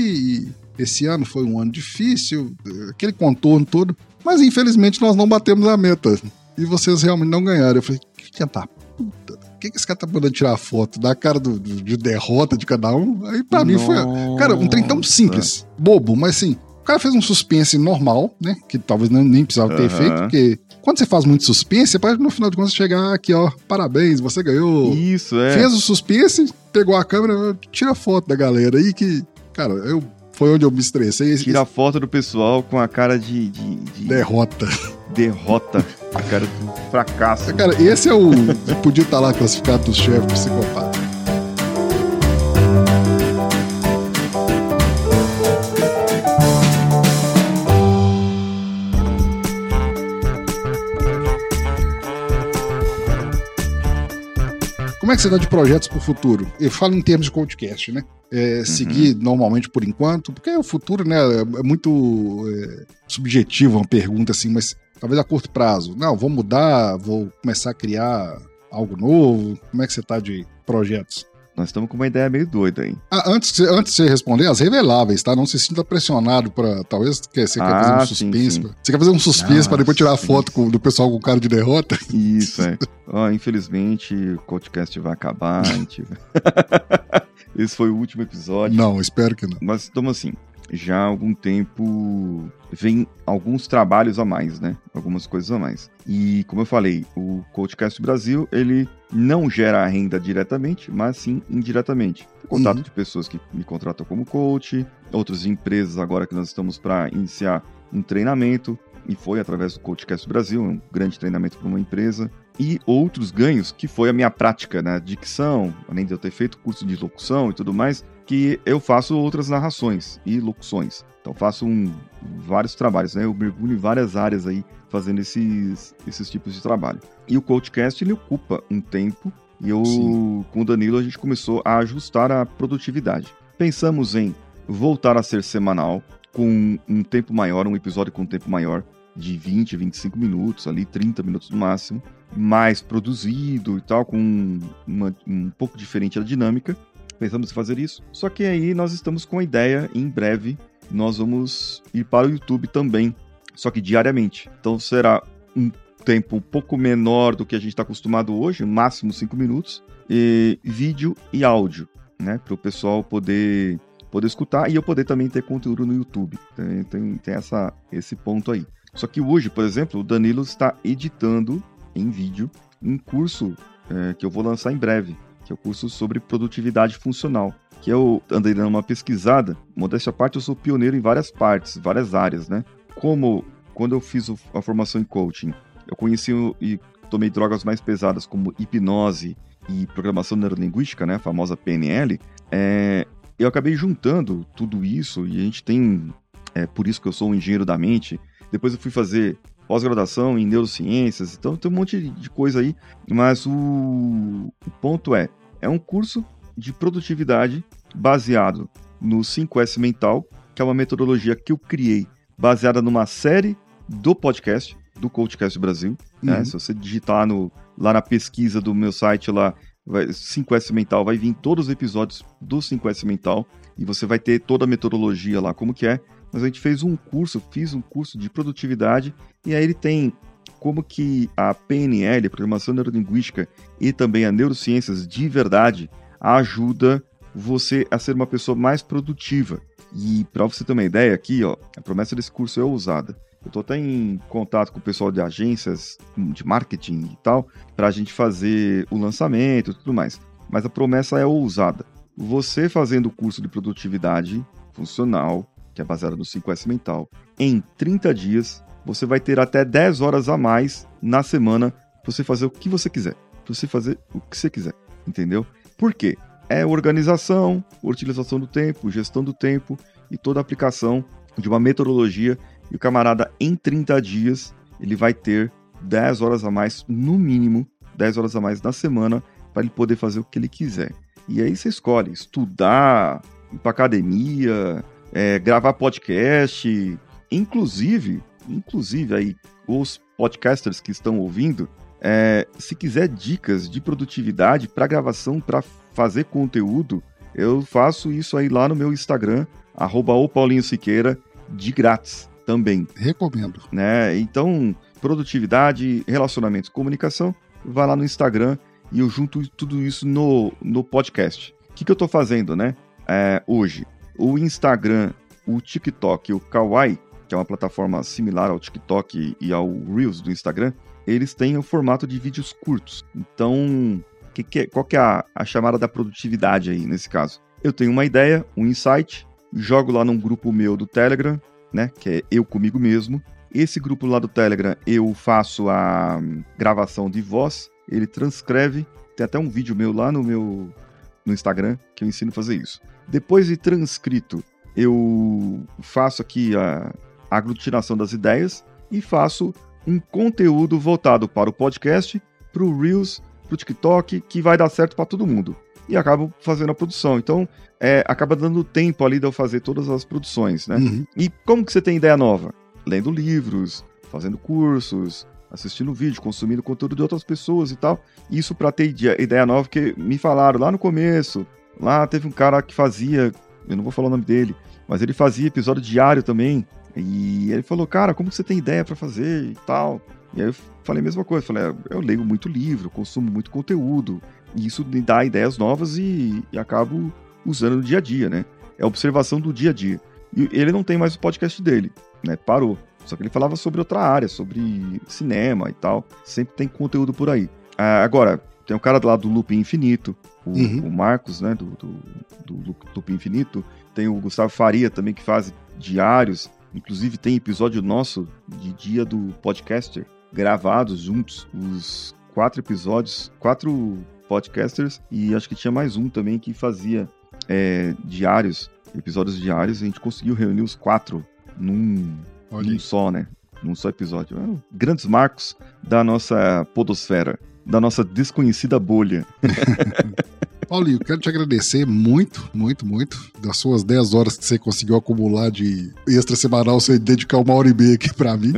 E esse ano foi um ano difícil, aquele contorno todo. Mas infelizmente nós não batemos a meta. E vocês realmente não ganharam. Eu falei, que que tá puta? Por que, que esse cara tá mandando tirar foto? Da cara do, de derrota de cada um? Aí pra mim foi. Cara, um trem tão simples, bobo, mas assim, o cara fez um suspense normal, né? Que talvez nem precisava ter Aham. feito, porque quando você faz muito suspense, você pode no final de contas chegar aqui, ó, parabéns, você ganhou. Isso, é. Fez o suspense, pegou a câmera, tira foto da galera aí que, cara, eu foi onde eu me estressei. Esse, Tira a foto do pessoal com a cara de, de- de derrota. derrota, a cara de fracasso. Cara, esse é o. podia estar lá classificado dos chefes psicopata. É que você dá de projetos para o futuro? Eu falo em termos de podcast, né? É, Seguir normalmente por enquanto, porque o futuro, né, é muito é, subjetivo uma pergunta assim, mas talvez a curto prazo. Não, vou mudar, vou começar a criar algo novo. Como é que você tá de projetos? Nós estamos com uma ideia meio doida aí. Ah, antes, de- antes de você responder, as reveláveis, tá? Não se sinta pressionado pra. Talvez que você quer Ah, fazer um sim, suspense. sim. pra- Você quer fazer um suspense Ah, pra depois tirar a sim. foto com- do pessoal com cara de derrota? <laughs> Isso, é. Ó, infelizmente, o podcast vai acabar. gente- <laughs> Esse foi o último episódio. Não, espero que não. Mas estamos assim, já há algum tempo vem alguns trabalhos a mais, né? Algumas coisas a mais. E como eu falei, o Coachcast Brasil, ele não gera renda diretamente, mas sim indiretamente. Contato Uhum. de pessoas que me contratam como coach, outras empresas agora que nós estamos para iniciar um treinamento, e foi através do Coachcast Brasil, um grande treinamento para uma empresa. E outros ganhos, que foi a minha prática na dicção, além de eu ter feito curso de locução e tudo mais, que eu faço outras narrações e locuções. Então faço um- vários trabalhos, né? Eu mergulho em várias áreas aí fazendo esses, esses tipos de trabalho. E o Coachcast ele ocupa um tempo e eu Sim. com o Danilo a gente começou a ajustar a produtividade. Pensamos em voltar a ser semanal com um tempo maior, um episódio com um tempo maior de 20, 25 minutos, ali 30 minutos no máximo, mais produzido e tal, com uma, um pouco diferente a dinâmica pensamos em fazer isso. Só que aí nós estamos com a ideia, em breve, nós vamos ir para o YouTube também, só que diariamente. Então será um tempo um pouco menor do que a gente está acostumado hoje, máximo 5 minutos, e vídeo e áudio, né? Para o pessoal poder, poder escutar e eu poder também ter conteúdo no YouTube. Tem, tem, tem essa, esse ponto aí. Só que hoje, por exemplo, o Danilo está editando em vídeo um curso eh, que eu vou lançar em breve que é o curso sobre produtividade funcional. Que eu andei dando uma pesquisada, modéstia à parte, eu sou pioneiro em várias partes, várias áreas, né? Como quando eu fiz a formação em coaching, eu conheci e tomei drogas mais pesadas como hipnose e programação neurolinguística, né? A famosa PNL. é, eu acabei juntando tudo isso e a gente tem. É por isso que eu sou um engenheiro da mente. Depois eu fui fazer pós-graduação em neurociências, então tem um monte de coisa aí. Mas o, o ponto é, é um curso de produtividade baseado no 5S Mental, que é uma metodologia que eu criei baseada numa série do podcast, do Coachcast Brasil. né? Uhum. Se você digitar no, lá na pesquisa do meu site lá, vai, 5S Mental, vai vir todos os episódios do 5S Mental e você vai ter toda a metodologia lá, como que é. Mas a gente fez um curso, fiz um curso de produtividade e aí ele tem como que a PNL, Programação Neurolinguística, e também a neurociências de verdade ajuda você a ser uma pessoa mais produtiva. E para você ter uma ideia aqui, ó, a promessa desse curso é ousada. Eu tô até em contato com o pessoal de agências de marketing e tal, para a gente fazer o lançamento e tudo mais. Mas a promessa é ousada. Você fazendo o curso de produtividade funcional, que é baseado no 5S mental, em 30 dias, você vai ter até 10 horas a mais na semana pra você fazer o que você quiser. Pra você fazer o que você quiser, entendeu? Por quê? É organização, utilização do tempo, gestão do tempo e toda a aplicação de uma metodologia. E o camarada, em 30 dias, ele vai ter 10 horas a mais, no mínimo, 10 horas a mais na semana, para ele poder fazer o que ele quiser. E aí você escolhe estudar, ir pra academia, é, gravar podcast, inclusive, inclusive aí os podcasters que estão ouvindo, é, se quiser dicas de produtividade para gravação, para fazer conteúdo, eu faço isso aí lá no meu Instagram, arroba o Paulinho Siqueira, de grátis também, Recomendo. né? Então, produtividade, relacionamentos, comunicação, vai lá no Instagram e eu junto tudo isso no, no podcast. O que, que eu estou fazendo, né? É, hoje, o Instagram, o TikTok e o Kawaii, que é uma plataforma similar ao TikTok e ao Reels do Instagram, eles têm o formato de vídeos curtos. Então, que que é- qual que é a, a chamada da produtividade aí nesse caso? Eu tenho uma ideia, um insight, jogo lá num grupo meu do Telegram, né? Que é eu comigo mesmo. Esse grupo lá do Telegram eu faço a gravação de voz, ele transcreve. Tem até um vídeo meu lá no meu no Instagram que eu ensino a fazer isso. Depois de transcrito, eu faço aqui a, aglutinação das ideias e faço um conteúdo voltado para o podcast, para o Reels, para o TikTok, que vai dar certo para todo mundo. E acabo fazendo a produção. Então, é, acaba dando tempo ali de eu fazer todas as produções, né? Uhum. E como que você tem ideia nova? Lendo livros, fazendo cursos, assistindo vídeo, consumindo conteúdo de outras pessoas e tal. Isso para ter ideia nova, que me falaram lá no começo. Lá teve um cara que fazia, eu não vou falar o nome dele, mas ele fazia episódio diário também. E ele falou, cara, como você tem ideia para fazer e tal? E aí eu falei a mesma coisa, falei, é, eu leio muito livro, consumo muito conteúdo, e isso me dá ideias novas e, e acabo usando no dia a dia, né? É observação do dia a dia. E ele não tem mais o podcast dele, né? Parou. Só que ele falava sobre outra área, sobre cinema e tal. Sempre tem conteúdo por aí. Ah, agora, tem um cara lá do Loop Infinito, o, uhum. o Marcos, né? Do, do, do, Loop Infinito. Tem o Gustavo Faria também, que faz diários. Inclusive, tem episódio nosso de dia do podcaster gravados juntos. Os quatro episódios, quatro podcasters. E acho que tinha mais um também que fazia é, diários, episódios diários. A gente conseguiu reunir os quatro num Olha num só, né? Num só episódio. É, grandes marcos da nossa podosfera, da nossa desconhecida bolha. <laughs> Paulinho, quero te agradecer muito, muito, muito das suas 10 horas que você conseguiu acumular de extra semanal, você dedicar uma hora e meia aqui para mim.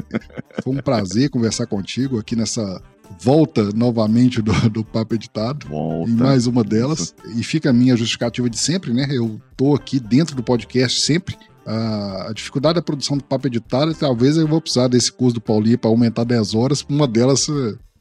Foi um prazer conversar contigo aqui nessa volta novamente do, do Papo Editado. Volta. Em mais uma delas. E fica a minha justificativa de sempre, né? Eu tô aqui dentro do podcast sempre a, dificuldade da produção do papo editado, talvez eu vou precisar desse curso do Paulinho para aumentar 10 horas. Uma delas,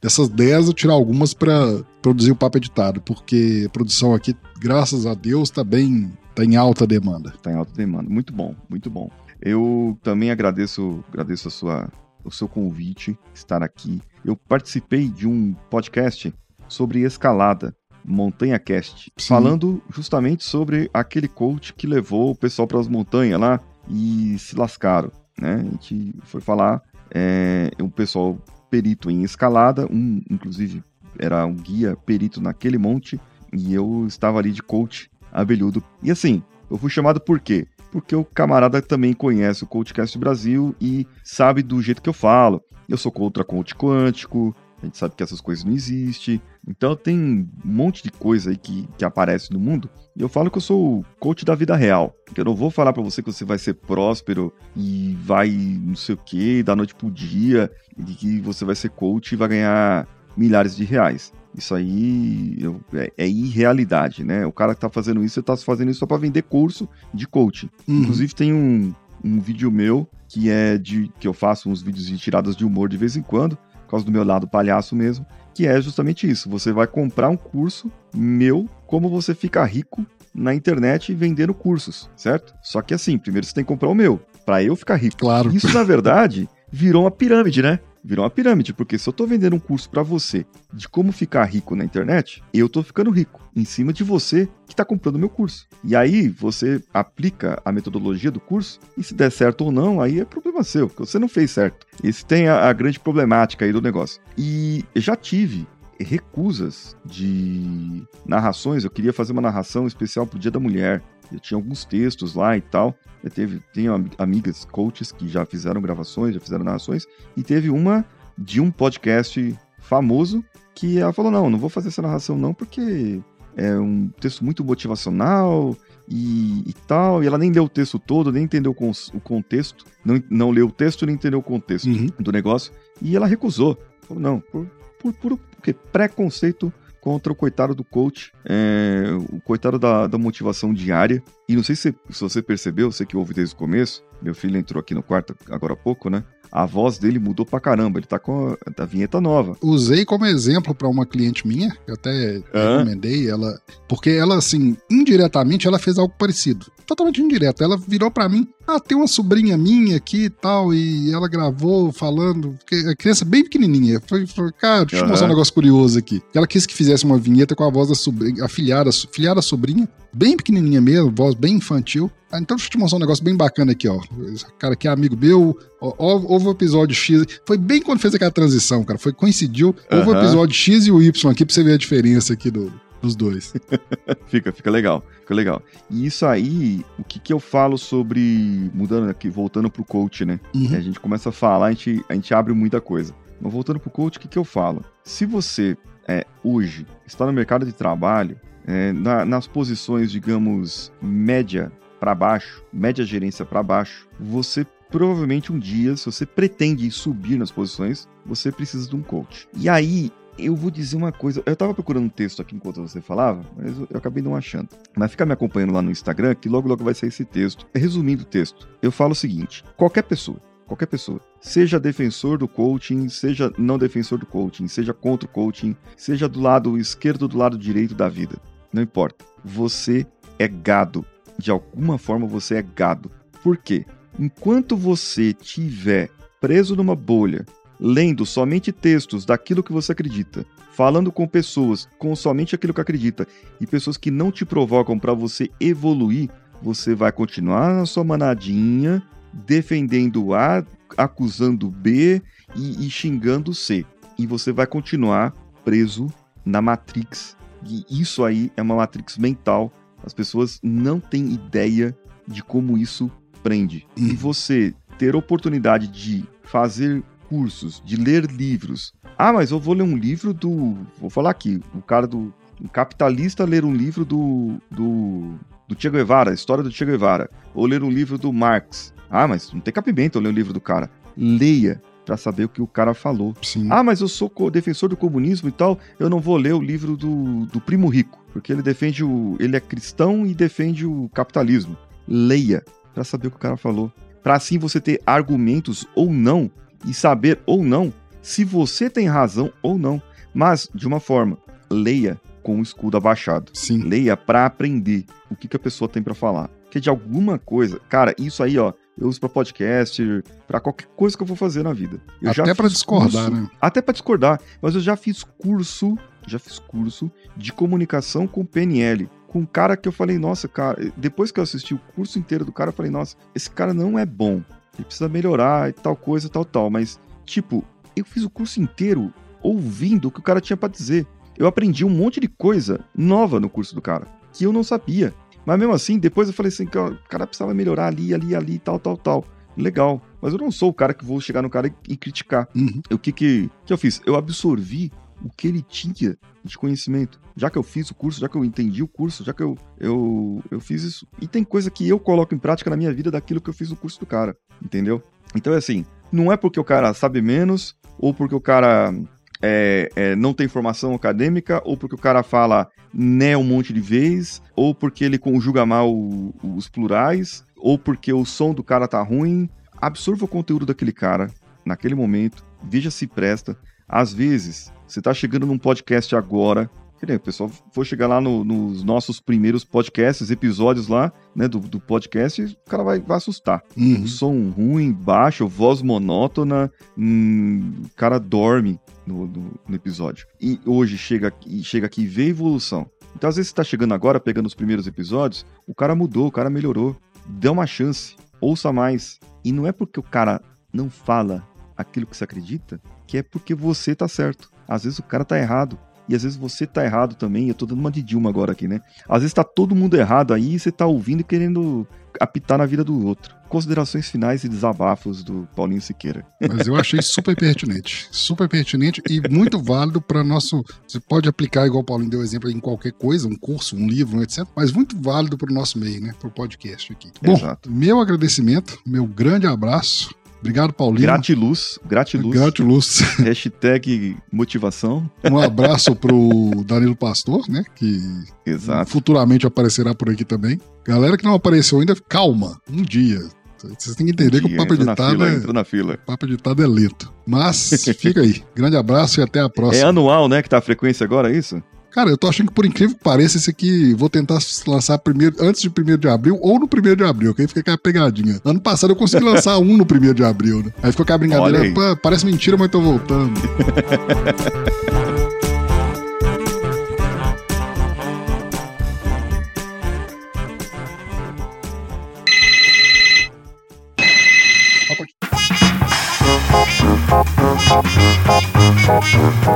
dessas 10, eu tirar algumas para produzir o papo editado, porque a produção aqui, graças a Deus, está bem, tá em alta demanda. Está em alta demanda. Muito bom, muito bom. Eu também agradeço, agradeço a sua, o seu convite, estar aqui. Eu participei de um podcast sobre escalada Montanha Cast, Sim. falando justamente sobre aquele coach que levou o pessoal para as montanhas lá e se lascaram, né? A gente foi falar, é, um pessoal perito em escalada, um inclusive era um guia perito naquele monte e eu estava ali de coach abelhudo. E assim, eu fui chamado por quê? Porque o camarada também conhece o Coachcast Brasil e sabe do jeito que eu falo. Eu sou contra coach quântico, a gente sabe que essas coisas não existem. Então tem um monte de coisa aí que, que aparece no mundo. E eu falo que eu sou o coach da vida real. Que eu não vou falar para você que você vai ser próspero e vai não sei o que, da noite pro dia, e que você vai ser coach e vai ganhar milhares de reais. Isso aí eu, é, é, irrealidade, né? O cara que tá fazendo isso, ele tá fazendo isso só para vender curso de coaching. Uhum. Inclusive tem um, um vídeo meu que é de que eu faço uns vídeos de tiradas de humor de vez em quando por causa do meu lado palhaço mesmo, que é justamente isso. Você vai comprar um curso meu, como você fica rico na internet vendendo cursos, certo? Só que assim, primeiro você tem que comprar o meu, para eu ficar rico. Claro. Isso, na verdade, virou uma pirâmide, né? virou uma pirâmide, porque se eu tô vendendo um curso para você de como ficar rico na internet, eu tô ficando rico em cima de você que tá comprando meu curso. E aí você aplica a metodologia do curso e se der certo ou não, aí é problema seu, porque você não fez certo. Esse tem a, a grande problemática aí do negócio. E já tive recusas de narrações. Eu queria fazer uma narração especial pro Dia da Mulher. Eu tinha alguns textos lá e tal. Eu teve, tenho amigas coaches que já fizeram gravações, já fizeram narrações. E teve uma de um podcast famoso que ela falou: não, não vou fazer essa narração não, porque é um texto muito motivacional e, e tal. E ela nem leu o texto todo, nem entendeu o contexto. Não, não leu o texto, nem entendeu o contexto uhum. do negócio. E ela recusou. Falou: não, por, por, por, por preconceito contra o coitado do coach, é, o coitado da, da, motivação diária. E não sei se, se você percebeu, você que ouve desde o começo, meu filho entrou aqui no quarto agora há pouco, né? A voz dele mudou pra caramba. Ele tá com a, a vinheta nova. Usei como exemplo para uma cliente minha, eu até recomendei ela, porque ela, assim, indiretamente, ela fez algo parecido. Totalmente indireto. Ela virou para mim, ah, tem uma sobrinha minha aqui e tal, e ela gravou falando, a criança bem pequenininha. Foi, foi cara, deixa eu uhum. mostrar um negócio curioso aqui. Ela quis que fizesse uma vinheta com a voz da sobrinha, a filhada, filhada sobrinha, bem pequenininha mesmo, voz bem infantil. Ah, então deixa eu te mostrar um negócio bem bacana aqui, ó. Esse cara aqui é amigo meu. Ó, houve o episódio X. Foi bem quando fez aquela transição, cara. Foi, coincidiu. Houve o episódio X e o Y aqui pra você ver a diferença aqui do, dos dois. <laughs> fica, fica legal. Fica legal. E isso aí, o que, que eu falo sobre. Mudando aqui, voltando pro coach, né? Uhum. A gente começa a falar, a gente, a gente abre muita coisa. Mas voltando pro coach, o que, que eu falo? Se você é, hoje está no mercado de trabalho, é, na, nas posições, digamos, média para baixo, média gerência para baixo, você provavelmente um dia, se você pretende subir nas posições, você precisa de um coach. E aí, eu vou dizer uma coisa. Eu tava procurando um texto aqui enquanto você falava, mas eu, acabei não achando. Mas fica me acompanhando lá no Instagram, que logo logo vai sair esse texto. Resumindo o texto, eu falo o seguinte: qualquer pessoa, qualquer pessoa, seja defensor do coaching, seja não defensor do coaching, seja contra o coaching, seja do lado esquerdo do lado direito da vida, não importa. Você é gado. De alguma forma você é gado. Por quê? Enquanto você tiver preso numa bolha, lendo somente textos daquilo que você acredita, falando com pessoas com somente aquilo que acredita e pessoas que não te provocam para você evoluir, você vai continuar na sua manadinha, defendendo A, acusando B e, e xingando C. E você vai continuar preso na Matrix. E isso aí é uma Matrix mental. As pessoas não têm ideia de como isso prende. E você ter oportunidade de fazer cursos, de ler livros. Ah, mas eu vou ler um livro do. Vou falar aqui, o cara do. Um capitalista ler um livro do. do. do Che Guevara, a história do Che Guevara. Ou ler um livro do Marx. Ah, mas não tem cabimento eu ler um livro do cara. Leia para saber o que o cara falou. Sim. Ah, mas eu sou defensor do comunismo e tal, eu não vou ler o livro do, do Primo Rico, porque ele defende o. ele é cristão e defende o capitalismo. Leia para saber o que o cara falou. Para assim você ter argumentos ou não e saber ou não se você tem razão ou não. Mas, de uma forma, leia com o escudo abaixado. Sim. Leia para aprender o que, que a pessoa tem para falar. Porque de alguma coisa, cara, isso aí, ó, eu uso para podcast, para qualquer coisa que eu vou fazer na vida. Eu Até fiz discordar, curso- né? Até para discordar, mas eu já fiz curso, já fiz curso de comunicação com PNL. Com um cara que eu falei, nossa, cara, depois que eu assisti o curso inteiro do cara, eu falei, nossa, esse cara não é bom. Ele precisa melhorar e tal coisa, tal, tal. Mas, tipo, eu fiz o curso inteiro ouvindo o que o cara tinha para dizer. Eu aprendi um monte de coisa nova no curso do cara, que eu não sabia. Mas mesmo assim, depois eu falei assim, cara, o cara precisava melhorar ali, ali, ali, tal, tal, tal. Legal. Mas eu não sou o cara que vou chegar no cara e, e criticar. Uhum. O que, que que eu fiz? Eu absorvi o que ele tinha de conhecimento. Já que eu fiz o curso, já que eu entendi o curso, já que eu, eu, eu fiz isso. E tem coisa que eu coloco em prática na minha vida daquilo que eu fiz no curso do cara. Entendeu? Então é assim, não é porque o cara sabe menos, ou porque o cara é, é, não tem formação acadêmica, ou porque o cara fala né um monte de vez, ou porque ele conjuga mal o- os plurais, ou porque o som do cara tá ruim. Absorva o conteúdo daquele cara naquele momento, veja se presta. Às vezes, você tá chegando num podcast agora, que nem o pessoal for chegar lá no- nos nossos primeiros podcasts, episódios lá, né, do, do podcast, o cara vai, vai assustar. Uhum. Um som ruim, baixo, voz monótona, hum, o cara dorme no, no- no episódio. E hoje chega, aqui- chega aqui e vê evolução. Então, às vezes, você tá chegando agora, pegando os primeiros episódios, o cara mudou, o cara melhorou. Dê uma chance, ouça mais. E não é porque o cara não fala aquilo que você acredita, que é porque você tá certo. Às vezes o cara tá errado. E às vezes você tá errado também. Eu tô dando uma de Dilma agora aqui, né? Às vezes tá todo mundo errado aí e você tá ouvindo e querendo apitar na vida do outro. Considerações finais e desabafos do Paulinho Siqueira. Mas eu achei super pertinente. Super pertinente e muito válido para nosso. Você pode aplicar, igual o Paulinho deu exemplo, em qualquer coisa, um curso, um livro, etc. Mas muito válido para o nosso meio, né? Para o podcast aqui. Bom, Exato. meu agradecimento, meu grande abraço. Obrigado, Paulinho. Gratiluz, gratiluz. Gratiluz. <laughs> Hashtag motivação. Um abraço pro Danilo Pastor, né? Que Exato. futuramente aparecerá por aqui também. Galera que não apareceu ainda, calma, um dia. Vocês têm que entender que o papo editado fila, é, entrou na fila. papo editado é lento. Mas <laughs> fica aí. Grande abraço e até a É próxima. anual, né, que tá a frequência agora, é isso? Cara, eu tô achando que por incrível que pareça, esse aqui vou tentar lançar primeiro, antes de 1 de abril ou no 1 de abril, que aí fica aquela pegadinha. Ano passado eu consegui <laughs> lançar um no 1 de abril, né? Aí ficou aquela brincadeira, aí. "Pô, parece mentira, mas tô voltando. <laughs>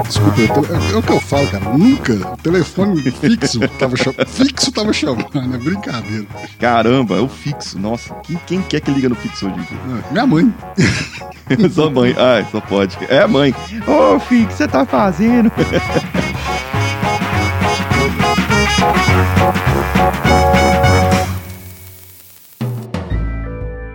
Desculpa, é, o que eu falo, cara. Nunca o telefone fixo tava chamando. <laughs> Fixo tava chamando, é brincadeira. Caramba, é o fixo. Nossa, quem, quem quer que liga no fixo hoje? É, Minha mãe. <laughs> só mãe. Ai, só pode. É a mãe. Ô, filho, o que você tá fazendo? <laughs>